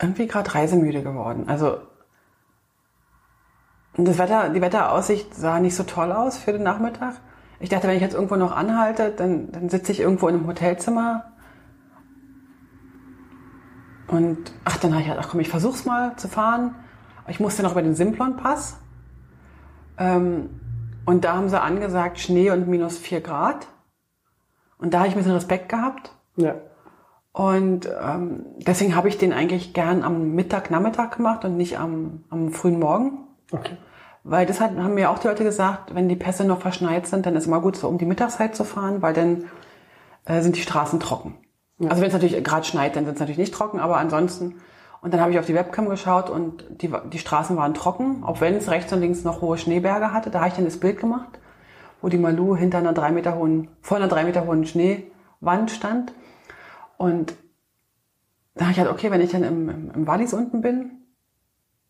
irgendwie gerade reisemüde geworden. Also das Wetter, die Wetteraussicht sah nicht so toll aus für den Nachmittag. Ich dachte, wenn ich jetzt irgendwo noch anhalte, dann, dann sitze ich irgendwo in einem Hotelzimmer. Und ach, dann habe ich halt, ach komm, ich versuch's mal zu fahren. Ich musste noch über den Simplon-Pass. Ähm, und da haben sie angesagt, Schnee und minus vier Grad. Und da habe ich ein bisschen Respekt gehabt. Ja. Und ähm, deswegen habe ich den eigentlich gern am Mittag, Nachmittag gemacht und nicht am, am frühen Morgen. Okay. Weil das hat, haben mir auch die Leute gesagt, wenn die Pässe noch verschneit sind, dann ist immer gut, so um die Mittagszeit zu fahren, weil dann äh, sind die Straßen trocken. Ja. Also wenn es natürlich gerade schneit, dann sind es natürlich nicht trocken, aber ansonsten. Und dann habe ich auf die Webcam geschaut und die, die Straßen waren trocken, auch wenn es rechts und links noch hohe Schneeberge hatte. Da habe ich dann das Bild gemacht, wo die Malu hinter einer drei Meter hohen, vor einer drei Meter hohen Schneewand stand. Und da habe ich halt, okay, wenn ich dann im, im, im Wallis unten bin,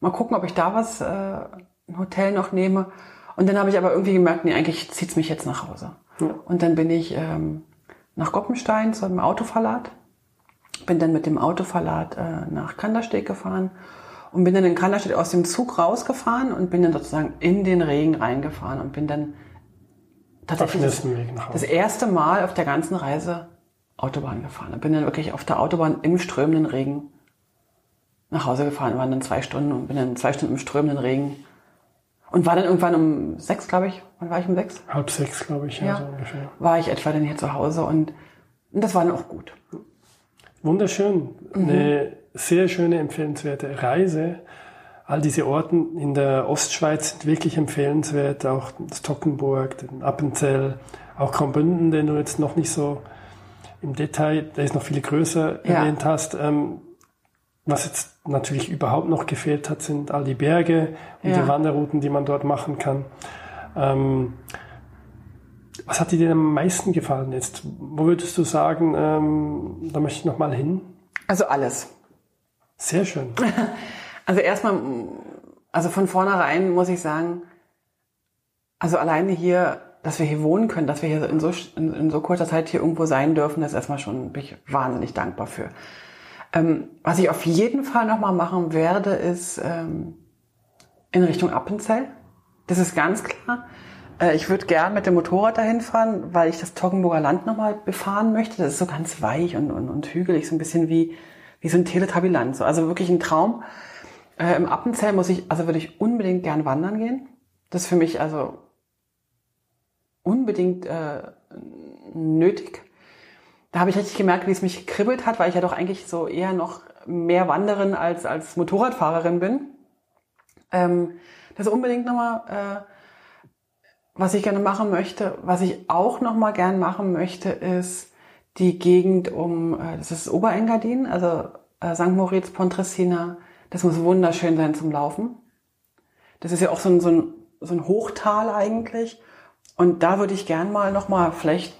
mal gucken, ob ich da was, äh, ein Hotel noch nehme. Und dann habe ich aber irgendwie gemerkt, nee, eigentlich zieht's mich jetzt nach Hause. Ja. Und dann bin ich ähm, nach Goppenstein zu einem Autoverlat. Bin dann mit dem Autoverlat äh, nach Kandersteg gefahren und bin dann in Kandersteg aus dem Zug rausgefahren und bin dann sozusagen in den Regen reingefahren und bin dann tatsächlich das, das erste Mal auf der ganzen Reise Autobahn gefahren. Und bin dann wirklich auf der Autobahn im strömenden Regen nach Hause gefahren, waren dann zwei Stunden und bin dann zwei Stunden im strömenden Regen und war dann irgendwann um sechs, glaube ich. Wann war ich um sechs? Halb sechs, glaube ich, ja, ja, so ungefähr. War ich etwa dann hier zu Hause und, und das war dann auch gut. Wunderschön. Mhm. Eine sehr schöne, empfehlenswerte Reise. All diese Orten in der Ostschweiz sind wirklich empfehlenswert. Auch das Tockenburg, den Appenzell, auch Graubünden, den du jetzt noch nicht so im Detail, der ist noch viel größer ja. erwähnt hast. Ähm, was jetzt natürlich überhaupt noch gefehlt hat, sind all die Berge und ja. die Wanderrouten, die man dort machen kann. Ähm, was hat dir denn am meisten gefallen jetzt? Wo würdest du sagen, ähm, da möchte ich noch mal hin? Also alles. Sehr schön. *laughs* Also erstmal, also von vornherein muss ich sagen, also alleine hier, dass wir hier wohnen können, dass wir hier in so, in, in so kurzer Zeit hier irgendwo sein dürfen, das ist erstmal schon, bin ich wahnsinnig dankbar für. Ähm, was ich auf jeden Fall nochmal machen werde, ist ähm, in Richtung Appenzell. Das ist ganz klar. Äh, ich würde gern mit dem Motorrad dahin fahren, weil ich das Toggenburger Land nochmal befahren möchte. Das ist so ganz weich und, und, und hügelig, so ein bisschen wie, wie so ein Teletabiland. So. Also wirklich ein Traum. Äh, Im Appenzell muss ich, also würde ich unbedingt gern wandern gehen. Das ist für mich also unbedingt äh, nötig da habe ich richtig gemerkt, wie es mich gekribbelt hat, weil ich ja doch eigentlich so eher noch mehr Wanderin als, als Motorradfahrerin bin. Ähm, das ist unbedingt nochmal, äh, was ich gerne machen möchte. Was ich auch nochmal gern machen möchte, ist die Gegend um, äh, das ist Oberengadin, also äh, St. Moritz, Pontresina. Das muss wunderschön sein zum Laufen. Das ist ja auch so ein, so ein, so ein Hochtal eigentlich. Und da würde ich gern mal nochmal vielleicht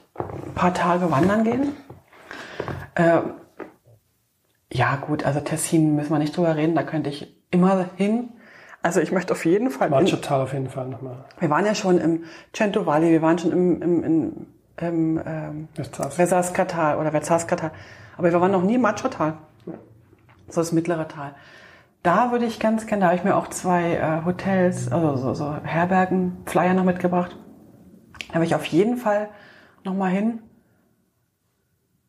paar Tage wandern gehen. Äh, ja, gut, also Tessin müssen wir nicht drüber reden, da könnte ich immer hin. Also ich möchte auf jeden Fall. Manchetal auf jeden Fall nochmal. Wir waren ja schon im Cento Valley, wir waren schon im, im, im, im ähm, Vesaskatal oder Verzaskatal. Aber wir waren noch nie im Machotal. So das mittlere Tal. Da würde ich ganz gerne, da habe ich mir auch zwei äh, Hotels, also so, so Herbergen, Flyer noch mitgebracht. Da habe ich auf jeden Fall nochmal hin.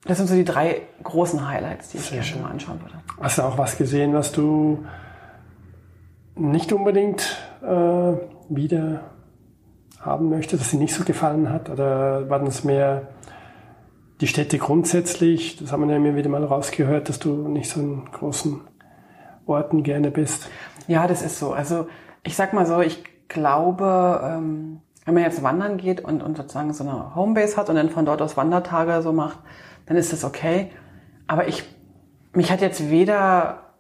Das sind so die drei großen Highlights, die ich Sehr gerne mal anschauen würde. Hast du auch was gesehen, was du nicht unbedingt äh, wieder haben möchtest, das dir nicht so gefallen hat? Oder waren es mehr die Städte grundsätzlich? Das haben wir ja immer wieder mal rausgehört, dass du nicht so in großen Orten gerne bist. Ja, das ist so. Also ich sag mal so, ich glaube, ähm, wenn man jetzt wandern geht und, und sozusagen so eine Homebase hat und dann von dort aus Wandertage so macht, dann ist das okay. Aber ich, mich hat jetzt weder,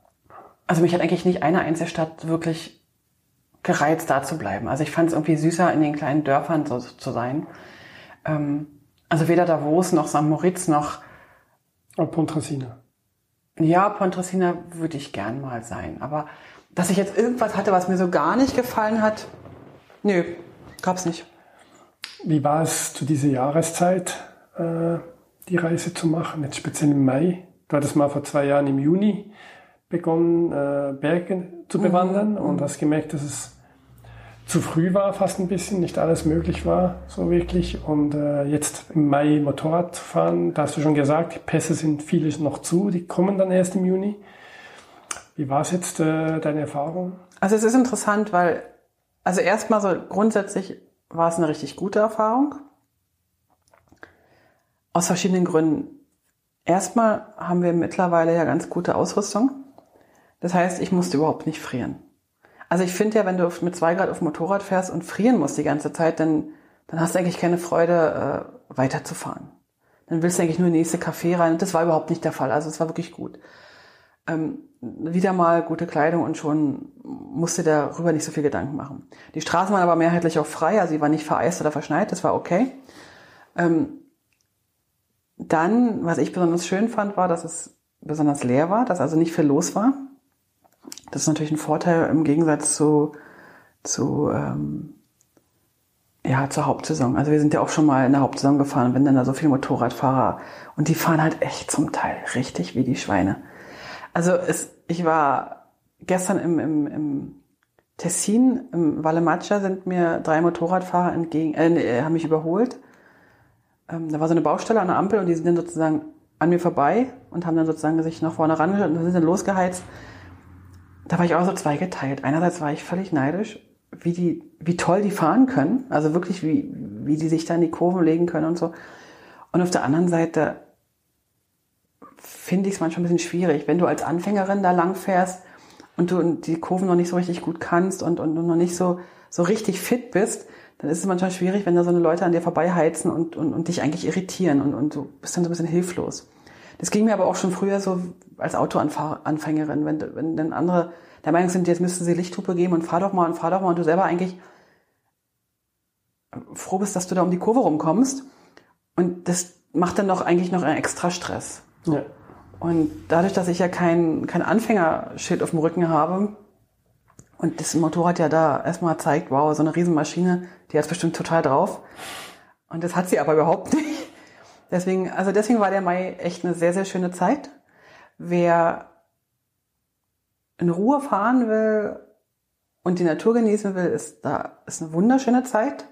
also mich hat eigentlich nicht eine einzige Stadt wirklich gereizt, da zu bleiben. Also ich fand es irgendwie süßer, in den kleinen Dörfern so zu sein. Ähm, also weder Davos noch St. Moritz noch Und Pontresina. ja, Pontresina würde ich gern mal sein. Aber dass ich jetzt irgendwas hatte, was mir so gar nicht gefallen hat, nö, gab's nicht. Wie war es zu dieser Jahreszeit, äh, die Reise zu machen, jetzt speziell im Mai? Du hattest mal vor zwei Jahren im Juni begonnen, äh, Berge zu bewandern und hast gemerkt, dass es zu früh war, fast ein bisschen, nicht alles möglich war, so wirklich. Und äh, jetzt im Mai Motorrad zu fahren, da hast du schon gesagt, die Pässe sind vieles noch zu, die kommen dann erst im Juni. Wie war es jetzt, äh, deine Erfahrung? Also es ist interessant, weil, also erstmal so grundsätzlich war es eine richtig gute Erfahrung. Aus verschiedenen Gründen. Erstmal haben wir mittlerweile ja ganz gute Ausrüstung. Das heißt, ich musste überhaupt nicht frieren. Also ich finde ja, wenn du mit zwei Grad auf dem Motorrad fährst und frieren musst die ganze Zeit, dann, dann hast du eigentlich keine Freude, äh, weiterzufahren. Dann willst du eigentlich nur in die nächste Café rein. Und das war überhaupt nicht der Fall. Also es war wirklich gut. Ähm, wieder mal gute Kleidung und schon musste darüber nicht so viel Gedanken machen. Die Straßen waren aber mehrheitlich auch frei, also sie waren nicht vereist oder verschneit, das war okay. Ähm, dann, was ich besonders schön fand, war, dass es besonders leer war, dass also nicht viel los war. Das ist natürlich ein Vorteil im Gegensatz zu, zu ähm, ja, zur Hauptsaison. Also wir sind ja auch schon mal in der Hauptsaison gefahren, wenn dann da so viele Motorradfahrer und die fahren halt echt zum Teil richtig wie die Schweine. Also es, ich war gestern im, im, im Tessin, im Valle Maccia sind mir drei Motorradfahrer entgegen, äh, haben mich überholt. Ähm, da war so eine Baustelle an der Ampel und die sind dann sozusagen an mir vorbei und haben dann sozusagen sich nach vorne ran und sind dann losgeheizt. Da war ich auch so zweigeteilt. Einerseits war ich völlig neidisch, wie die, wie toll die fahren können. Also wirklich, wie, wie die sich da in die Kurven legen können und so. Und auf der anderen Seite finde ich es manchmal ein bisschen schwierig, wenn du als Anfängerin da lang fährst und du die Kurven noch nicht so richtig gut kannst und, und, und noch nicht so, so richtig fit bist, dann ist es manchmal schwierig, wenn da so eine Leute an dir vorbeiheizen und, und, und dich eigentlich irritieren und, und du bist dann so ein bisschen hilflos. Das ging mir aber auch schon früher so als Autoanfängerin, wenn, wenn dann andere der Meinung sind, jetzt müssten sie Lichthupe geben und fahr doch mal und fahr doch mal und du selber eigentlich froh bist, dass du da um die Kurve rumkommst. Und das macht dann doch eigentlich noch einen extra Stress. Ja. Und dadurch, dass ich ja kein, kein Anfängerschild auf dem Rücken habe und das Motorrad ja da erstmal zeigt, wow, so eine Riesenmaschine, die hat's bestimmt total drauf. Und das hat sie aber überhaupt *laughs* nicht. Deswegen, also deswegen war der Mai echt eine sehr, sehr schöne Zeit. Wer in Ruhe fahren will und die Natur genießen will, ist da ist eine wunderschöne Zeit.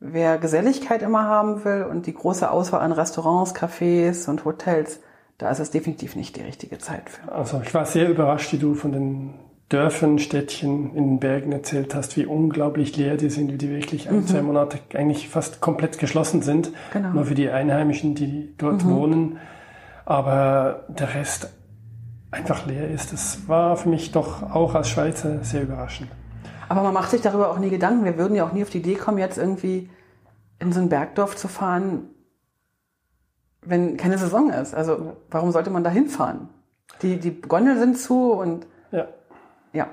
Wer Geselligkeit immer haben will und die große Auswahl an Restaurants, Cafés und Hotels, da ist es definitiv nicht die richtige Zeit für. Also ich war sehr überrascht, wie du von den Dörfern, Städtchen in den Bergen erzählt hast, wie unglaublich leer die sind, wie die wirklich ein, zwei Monate eigentlich fast komplett geschlossen sind. Genau. Nur für die Einheimischen, die dort wohnen. Aber der Rest einfach leer ist. Das war für mich doch auch als Schweizer sehr überraschend. Aber man macht sich darüber auch nie Gedanken. Wir würden ja auch nie auf die Idee kommen, jetzt irgendwie in so ein Bergdorf zu fahren, wenn keine Saison ist. Also warum sollte man da hinfahren? Die, die Gondeln sind zu und Ja. ja.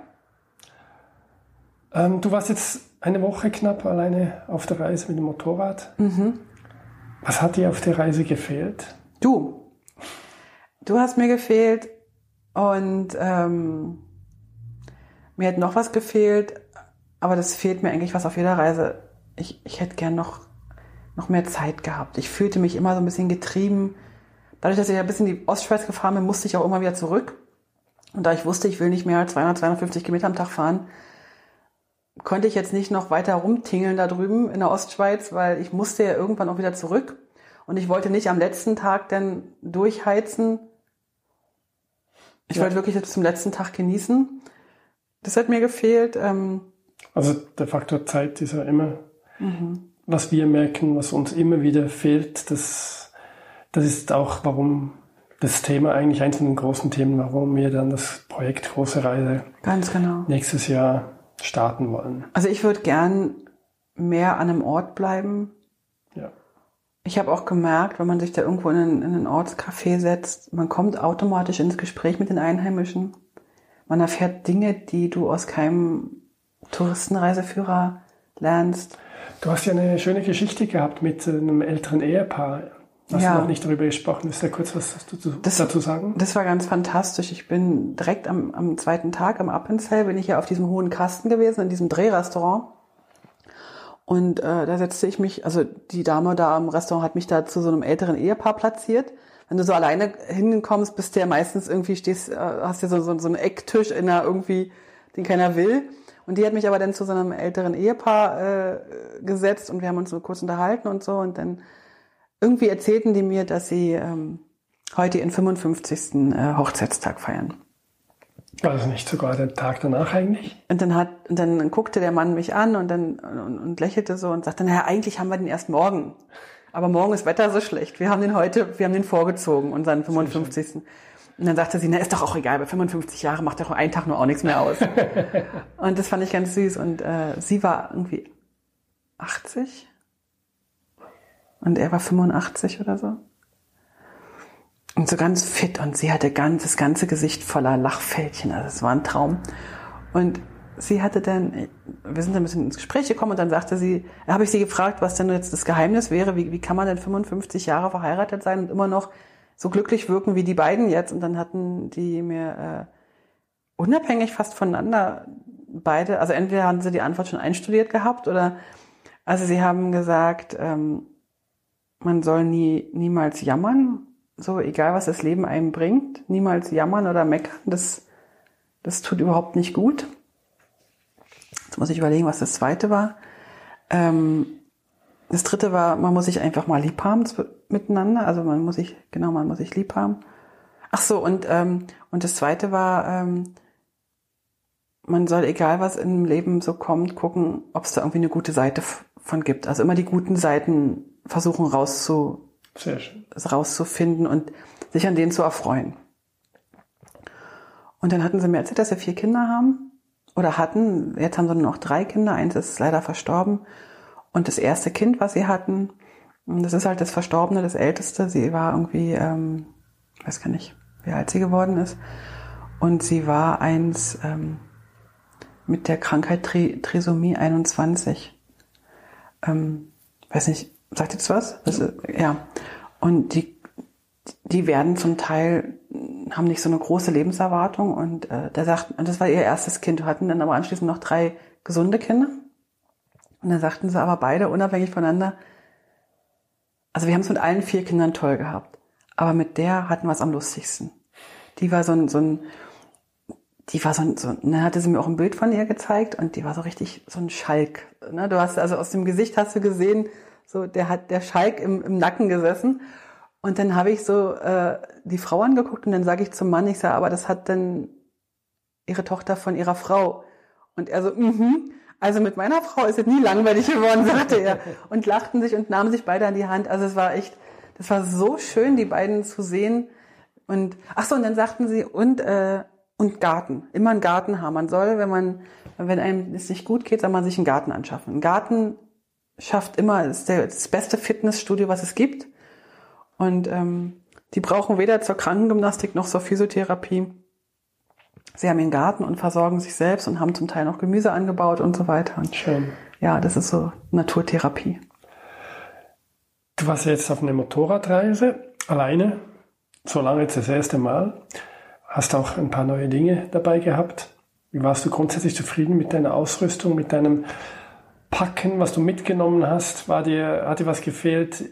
Ähm, du warst jetzt eine Woche knapp alleine auf der Reise mit dem Motorrad. Was hat dir auf der Reise gefehlt? Du. Du hast mir gefehlt und ähm, mir hat noch was gefehlt, aber das fehlt mir eigentlich was auf jeder Reise. Ich, ich hätte gern noch, noch mehr Zeit gehabt. Ich fühlte mich immer so ein bisschen getrieben. Dadurch, dass ich ein bisschen in die Ostschweiz gefahren bin, musste ich auch immer wieder zurück. Und da ich wusste, ich will nicht mehr als 200, 250 Kilometer am Tag fahren, konnte ich jetzt nicht noch weiter rumtingeln da drüben in der Ostschweiz, weil ich musste ja irgendwann auch wieder zurück. Und ich wollte nicht am letzten Tag dann durchheizen. Ich Ja. wollte wirklich jetzt zum letzten Tag genießen. Das hat mir gefehlt. Ähm, Also der Faktor Zeit ist ja immer, was wir merken, was uns immer wieder fehlt. Das, das ist auch, warum das Thema eigentlich eins von den großen Themen, warum wir dann das Projekt Große Reise genau. nächstes Jahr starten wollen. Also ich würde gern mehr an einem Ort bleiben. Ja. Ich habe auch gemerkt, wenn man sich da irgendwo in ein, in ein Ortscafé setzt, man kommt automatisch ins Gespräch mit den Einheimischen. Man erfährt Dinge, die du aus keinem Touristenreiseführer lernst. Du hast ja eine schöne Geschichte gehabt mit einem älteren Ehepaar. Hast Ja. du noch nicht darüber gesprochen? Du da kurz was dazu, Das- dazu sagen? Das war ganz fantastisch. Ich bin direkt am, am zweiten Tag am Appenzell, bin ich ja auf diesem hohen Kasten gewesen, in diesem Drehrestaurant. Und äh, da setzte ich mich, also die Dame da am Restaurant hat mich da zu so einem älteren Ehepaar platziert. Wenn du so alleine hinkommst, bist du ja meistens irgendwie stehst, äh, hast ja so, so, so einen Ecktisch in der irgendwie, den keiner will. Und die hat mich aber dann zu so einem älteren Ehepaar äh, gesetzt und wir haben uns so kurz unterhalten und so. Und dann irgendwie erzählten die mir, dass sie ähm, heute ihren 55. Äh, Hochzeitstag feiern. War das nicht sogar der Tag danach eigentlich? Und dann hat, und dann guckte der Mann mich an und dann und, und lächelte so und sagte, naja, eigentlich haben wir den erst morgen. Aber morgen ist Wetter so schlecht. Wir haben den heute, wir haben den vorgezogen, unseren 55. Und dann sagte sie, na, ist doch auch egal, bei 55 Jahren macht doch ein Tag nur auch nichts mehr aus. *laughs* und das fand ich ganz süß. Und äh, sie war irgendwie 80 und er war 85 oder so. Und so ganz fit und sie hatte ganz, das ganze Gesicht voller Lachfältchen. Also es war ein Traum. Und sie hatte dann, wir sind dann ein bisschen ins Gespräch gekommen und dann sagte sie, habe ich sie gefragt, was denn jetzt das Geheimnis wäre, wie, wie kann man denn 55 Jahre verheiratet sein und immer noch so glücklich wirken wie die beiden jetzt? Und dann hatten die mir äh, unabhängig fast voneinander beide, also entweder haben sie die Antwort schon einstudiert gehabt oder, also sie haben gesagt, ähm, man soll nie, niemals jammern, so egal was das Leben einem bringt, niemals jammern oder meckern, das, das tut überhaupt nicht gut. Jetzt muss ich überlegen, was das zweite war. Ähm, das dritte war, man muss sich einfach mal lieb haben miteinander. Also man muss sich, genau, man muss sich lieb haben. Ach so, und, ähm, und das zweite war, ähm, man soll, egal was im Leben so kommt, gucken, ob es da irgendwie eine gute Seite von gibt. Also immer die guten Seiten versuchen rauszu, rauszufinden und sich an denen zu erfreuen. Und dann hatten sie mir erzählt, dass sie vier Kinder haben oder hatten. Jetzt haben sie nur noch drei Kinder. Eins ist leider verstorben. Und das erste Kind, was sie hatten, das ist halt das Verstorbene, das Älteste. Sie war irgendwie, ähm, weiß gar nicht, wie alt sie geworden ist. Und sie war eins ähm, mit der Krankheit Tri Trisomie 21. Ähm, weiß nicht, sagt ihr das was? Das ist, ja. Und die, die werden zum Teil, haben nicht so eine große Lebenserwartung und äh, da sagt, und das war ihr erstes Kind, hatten dann aber anschließend noch drei gesunde Kinder. Und dann sagten sie aber beide unabhängig voneinander, also wir haben es mit allen vier Kindern toll gehabt, aber mit der hatten wir es am lustigsten. Die war so ein, so ein die war so ein, so, dann hatte sie mir auch ein Bild von ihr gezeigt und die war so richtig so ein Schalk. Ne? Du hast also aus dem Gesicht hast du gesehen, so der hat der Schalk im, im Nacken gesessen. Und dann habe ich so äh, die Frau angeguckt und dann sage ich zum Mann, ich sage, aber das hat dann ihre Tochter von ihrer Frau. Und er so, mhm. Also mit meiner Frau ist es nie langweilig geworden, sagte er. *laughs* Und lachten sich und nahmen sich beide an die Hand. Also es war echt, das war so schön, die beiden zu sehen. Und ach so, und dann sagten sie, und äh, und Garten. Immer einen Garten haben. Man soll, wenn man, wenn einem es nicht gut geht, soll man sich einen Garten anschaffen. Ein Garten schafft immer, ist der, das beste Fitnessstudio, was es gibt. Und ähm, die brauchen weder zur Krankengymnastik noch zur Physiotherapie. Sie haben ihren Garten und versorgen sich selbst und haben zum Teil noch Gemüse angebaut und so weiter. Und Schön. ja, das ist so Naturtherapie. Du warst jetzt auf einer Motorradreise, alleine, so lange jetzt das erste Mal. Hast auch ein paar neue Dinge dabei gehabt. Wie warst du grundsätzlich zufrieden mit deiner Ausrüstung, mit deinem Packen, was du mitgenommen hast? War dir, hat dir was gefehlt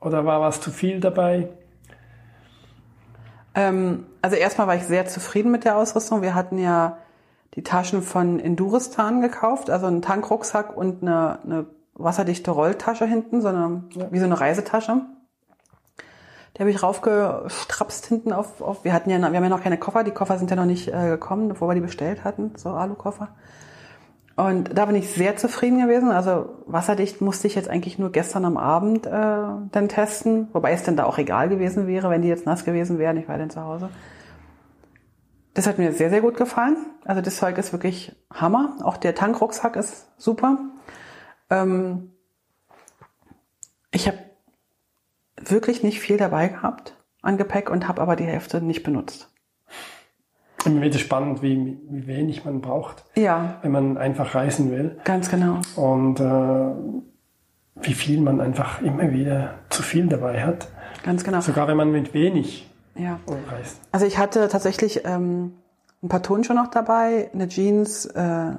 oder war was zu viel dabei? Ähm, also erstmal war ich sehr zufrieden mit der Ausrüstung. Wir hatten ja die Taschen von Enduristan gekauft, also einen Tankrucksack und eine, eine wasserdichte Rolltasche hinten, so eine, wie so eine Reisetasche. Die habe ich raufgestrapst hinten auf, auf. Wir hatten ja, wir haben ja noch keine Koffer. Die Koffer sind ja noch nicht äh, gekommen, bevor wir die bestellt hatten, so Alukoffer. Und da bin ich sehr zufrieden gewesen. Also wasserdicht musste ich jetzt eigentlich nur gestern am Abend äh, dann testen, wobei es dann da auch egal gewesen wäre, wenn die jetzt nass gewesen wären. Ich war dann zu Hause. Das hat mir sehr, sehr gut gefallen. Also das Zeug ist wirklich Hammer. Auch der Tankrucksack ist super. Ähm, ich habe wirklich nicht viel dabei gehabt an Gepäck und habe aber die Hälfte nicht benutzt. Immer wieder spannend, wie, wie wenig man braucht, Ja, wenn man einfach reisen will. ganz genau. Und äh, wie viel man einfach immer wieder zu viel dabei hat. Ganz genau. Sogar wenn man mit wenig Ja. reist. Also ich hatte tatsächlich ähm, ein paar Turnschuhe noch dabei, eine Jeans, äh,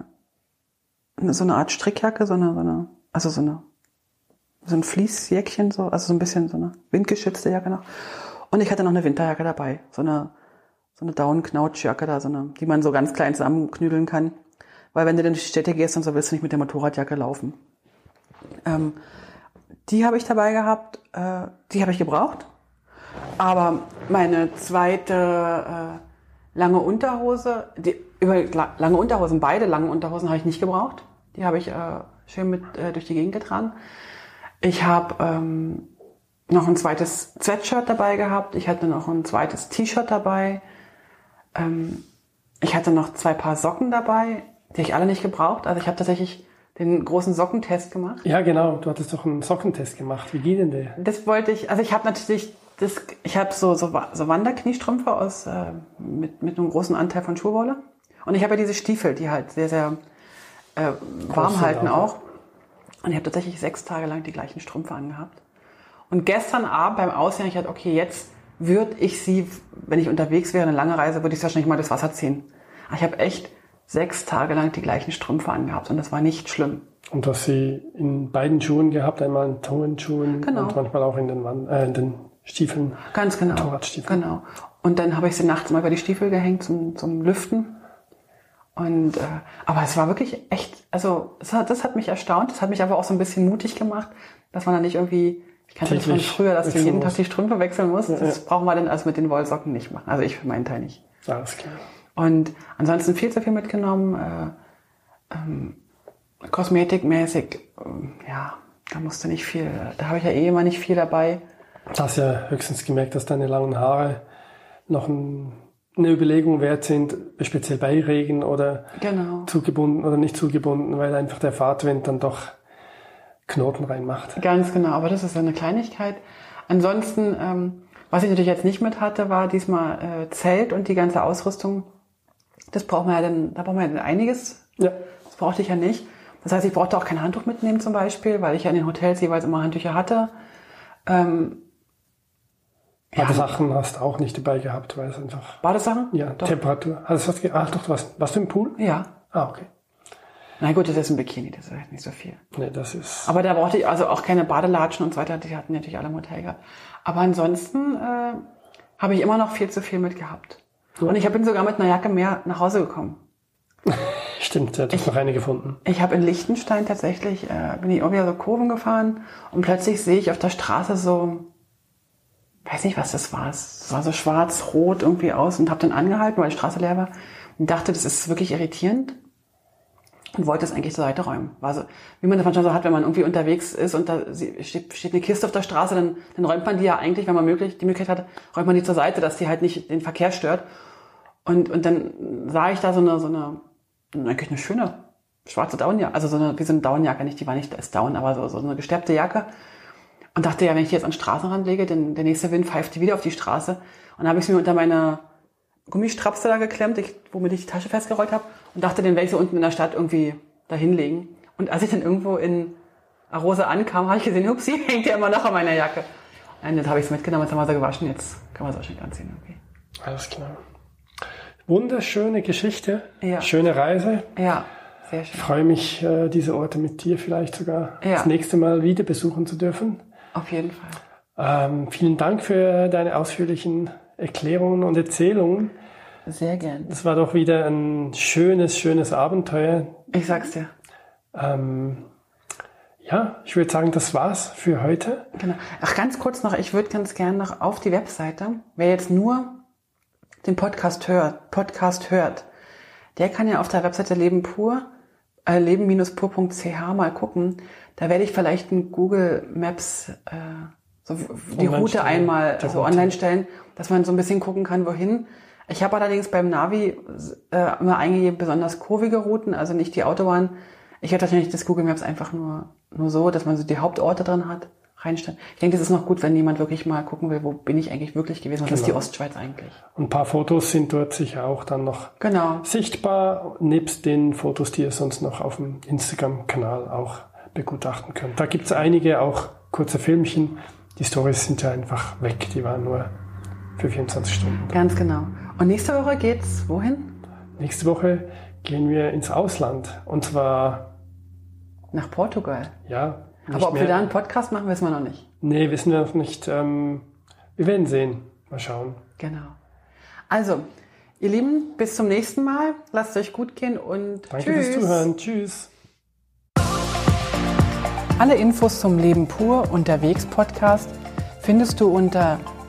so eine Art Strickjacke, so eine, so eine, also so eine, so ein Fließjäckchen, so, also so ein bisschen so eine windgeschützte Jacke noch. Und ich hatte noch eine Winterjacke dabei, so eine, so eine Down-Knautschjacke da, so eine, die man so ganz klein zusammenknüdeln kann. Weil wenn du in die Städte gehst und so willst du nicht mit der Motorradjacke laufen. Ähm, die habe ich dabei gehabt, äh, die habe ich gebraucht. Aber meine zweite äh, lange Unterhose, die, über la- lange Unterhosen, beide lange Unterhosen habe ich nicht gebraucht. Die habe ich äh, schön mit äh, durch die Gegend getragen. Ich habe ähm, noch ein zweites Sweatshirt dabei gehabt. Ich hatte noch ein zweites T-Shirt dabei. Ähm, ich hatte noch zwei Paar Socken dabei, die ich alle nicht gebraucht. Also ich habe tatsächlich den großen Sockentest gemacht. Ja, genau. Du hattest doch einen Sockentest gemacht. Wie geht denn der? Das wollte ich, also ich habe natürlich das, ich habe so, so, so Wanderkniestrümpfe aus, äh, mit, mit einem großen Anteil von Schuhwolle. Und ich habe ja diese Stiefel, die halt sehr, sehr äh, warm halten auch. auch. Und ich habe tatsächlich sechs Tage lang die gleichen Strümpfe angehabt. Und gestern Abend beim Aussehen, ich dachte, okay, jetzt würde ich sie, wenn ich unterwegs wäre, eine lange Reise, würde ich sie wahrscheinlich mal das Wasser ziehen. Aber ich habe echt sechs Tage lang die gleichen Strümpfe angehabt und das war nicht schlimm. Und du hast sie in beiden Schuhen gehabt, einmal in Tongenschuhen Genau. und manchmal auch in den, Wan- äh, in den Stiefeln. Ganz genau. Motorradstiefel. Genau. Und dann habe ich sie nachts mal über die Stiefel gehängt zum, zum Lüften. Und äh, aber es war wirklich echt, also hat, das hat mich erstaunt, das hat mich aber auch so ein bisschen mutig gemacht, dass man dann nicht irgendwie, ich kannte das von früher, dass du jeden. Tag die Strümpfe wechseln musst. Das brauchen wir dann also mit den Wollsocken nicht machen. Also ich für meinen Teil nicht. Alles klar. Und ansonsten viel zu viel mitgenommen, äh, ähm, kosmetikmäßig, ähm, ja, da musste nicht viel, da habe ich ja eh immer nicht viel dabei. Du hast ja höchstens gemerkt, dass deine langen Haare noch ein, eine Überlegung wert sind, speziell bei Regen oder Genau. zugebunden oder nicht zugebunden, weil einfach der Fahrtwind dann doch Knoten reinmacht. Ganz genau, aber das ist eine Kleinigkeit. Ansonsten, ähm, was ich natürlich jetzt nicht mit hatte, war diesmal äh, Zelt und die ganze Ausrüstung. Das braucht man ja dann, da braucht man ja dann einiges. Ja, Das brauchte ich ja nicht. Das heißt, ich brauchte auch kein Handtuch mitnehmen zum Beispiel, weil ich ja in den Hotels jeweils immer Handtücher hatte. Ähm, aber Sachen hast du auch nicht dabei gehabt, weil es einfach, Badesachen? ja, Doch. Temperatur. Also was, ge- ach doch, du warst du im Pool? Ja. Ah, okay. Na gut, das ist ein Bikini, das ist halt nicht so viel. Nee, das ist, Aber da brauchte ich also auch keine Badelatschen und so weiter, die hatten natürlich alle im Hotel gehabt. Aber ansonsten äh, habe ich immer noch viel zu viel mitgehabt. Und ich bin sogar mit einer Jacke mehr nach Hause gekommen. *laughs* stimmt, du hast noch eine gefunden. Ich habe in Liechtenstein tatsächlich, äh, bin ich irgendwie so Kurven gefahren und plötzlich sehe ich auf der Straße so, weiß nicht, was das war. Es war so schwarz-rot irgendwie aus und habe dann angehalten, weil die Straße leer war und dachte, das ist wirklich irritierend und wollte es eigentlich zur Seite räumen. War so, wie man das manchmal so hat, wenn man irgendwie unterwegs ist und da steht, steht eine Kiste auf der Straße, dann, dann räumt man die ja eigentlich, wenn man möglich, die Möglichkeit hat, räumt man die zur Seite, dass die halt nicht den Verkehr stört. Und, und dann sah ich da so eine, so eine, eigentlich eine schöne schwarze Downjacke, also so eine, wie so eine Downjacke, nicht, die war nicht als Down, aber so, so eine gesteppte Jacke. Und dachte, ja, wenn ich die jetzt an den Straßenrand lege, dann der nächste Wind pfeift die wieder auf die Straße. Und dann habe ich sie mir unter meine Gummistrapse da geklemmt, ich, womit ich die Tasche festgerollt habe und dachte, den werde ich so unten in der Stadt irgendwie da hinlegen. Und als ich dann irgendwo in Arosa ankam, habe ich gesehen, hupsi, *laughs* hängt ja immer noch an meiner Jacke. Und jetzt habe ich es mitgenommen, jetzt haben wir sie gewaschen, jetzt können wir es wahrscheinlich anziehen. Okay. Alles klar. Wunderschöne Geschichte, Ja. schöne Reise. Ja, sehr Ich schön. freue mich, äh, diese Orte mit dir vielleicht sogar Ja. das nächste Mal wieder besuchen zu dürfen. Auf jeden Fall. Ähm, vielen Dank für deine ausführlichen Erklärungen und Erzählungen. Sehr gern. Das war doch wieder ein schönes, schönes Abenteuer. Ich sag's dir. Ähm, ja, ich würde sagen, das war's für heute. Genau. Ach, ganz kurz noch, ich würde ganz gerne noch auf die Webseite, wer jetzt nur den Podcast hört, Podcast hört, der kann ja auf der Webseite Leben pur, äh, leben-pur.ch mal gucken. Da werde ich vielleicht ein Google Maps, äh, so die Online Route stellen. einmal so Route. online stellen, dass man so ein bisschen gucken kann, wohin. Ich habe allerdings beim Navi äh, immer eingegeben, besonders kurvige Routen, also nicht die Autobahn Ich hätte wahrscheinlich das Google Maps einfach nur, nur so, dass man so die Hauptorte drin hat, reinstellen. Ich denke, das ist noch gut, wenn jemand wirklich mal gucken will, wo bin ich eigentlich wirklich gewesen? Was genau. ist die genau. Ostschweiz eigentlich? Und ein paar Fotos sind dort sicher auch dann noch genau. sichtbar, nebst den Fotos, die ihr sonst noch auf dem Instagram-Kanal auch begutachten könnt. Da gibt es einige auch kurze Filmchen. Die Stories sind ja einfach weg, die waren nur für 24 Stunden. Ganz genau. Und nächste Woche geht's wohin? Nächste Woche gehen wir ins Ausland. Und zwar nach Portugal. Ja. Aber ob mehr. wir da einen Podcast machen, wissen wir noch nicht. Nee, wissen wir noch nicht. Ähm, wir werden sehen. Mal schauen. Genau. Also, ihr Lieben, bis zum nächsten Mal. Lasst euch gut gehen und Danke tschüss. fürs Zuhören. Tschüss. Alle Infos zum Leben pur unterwegs Podcast findest du unter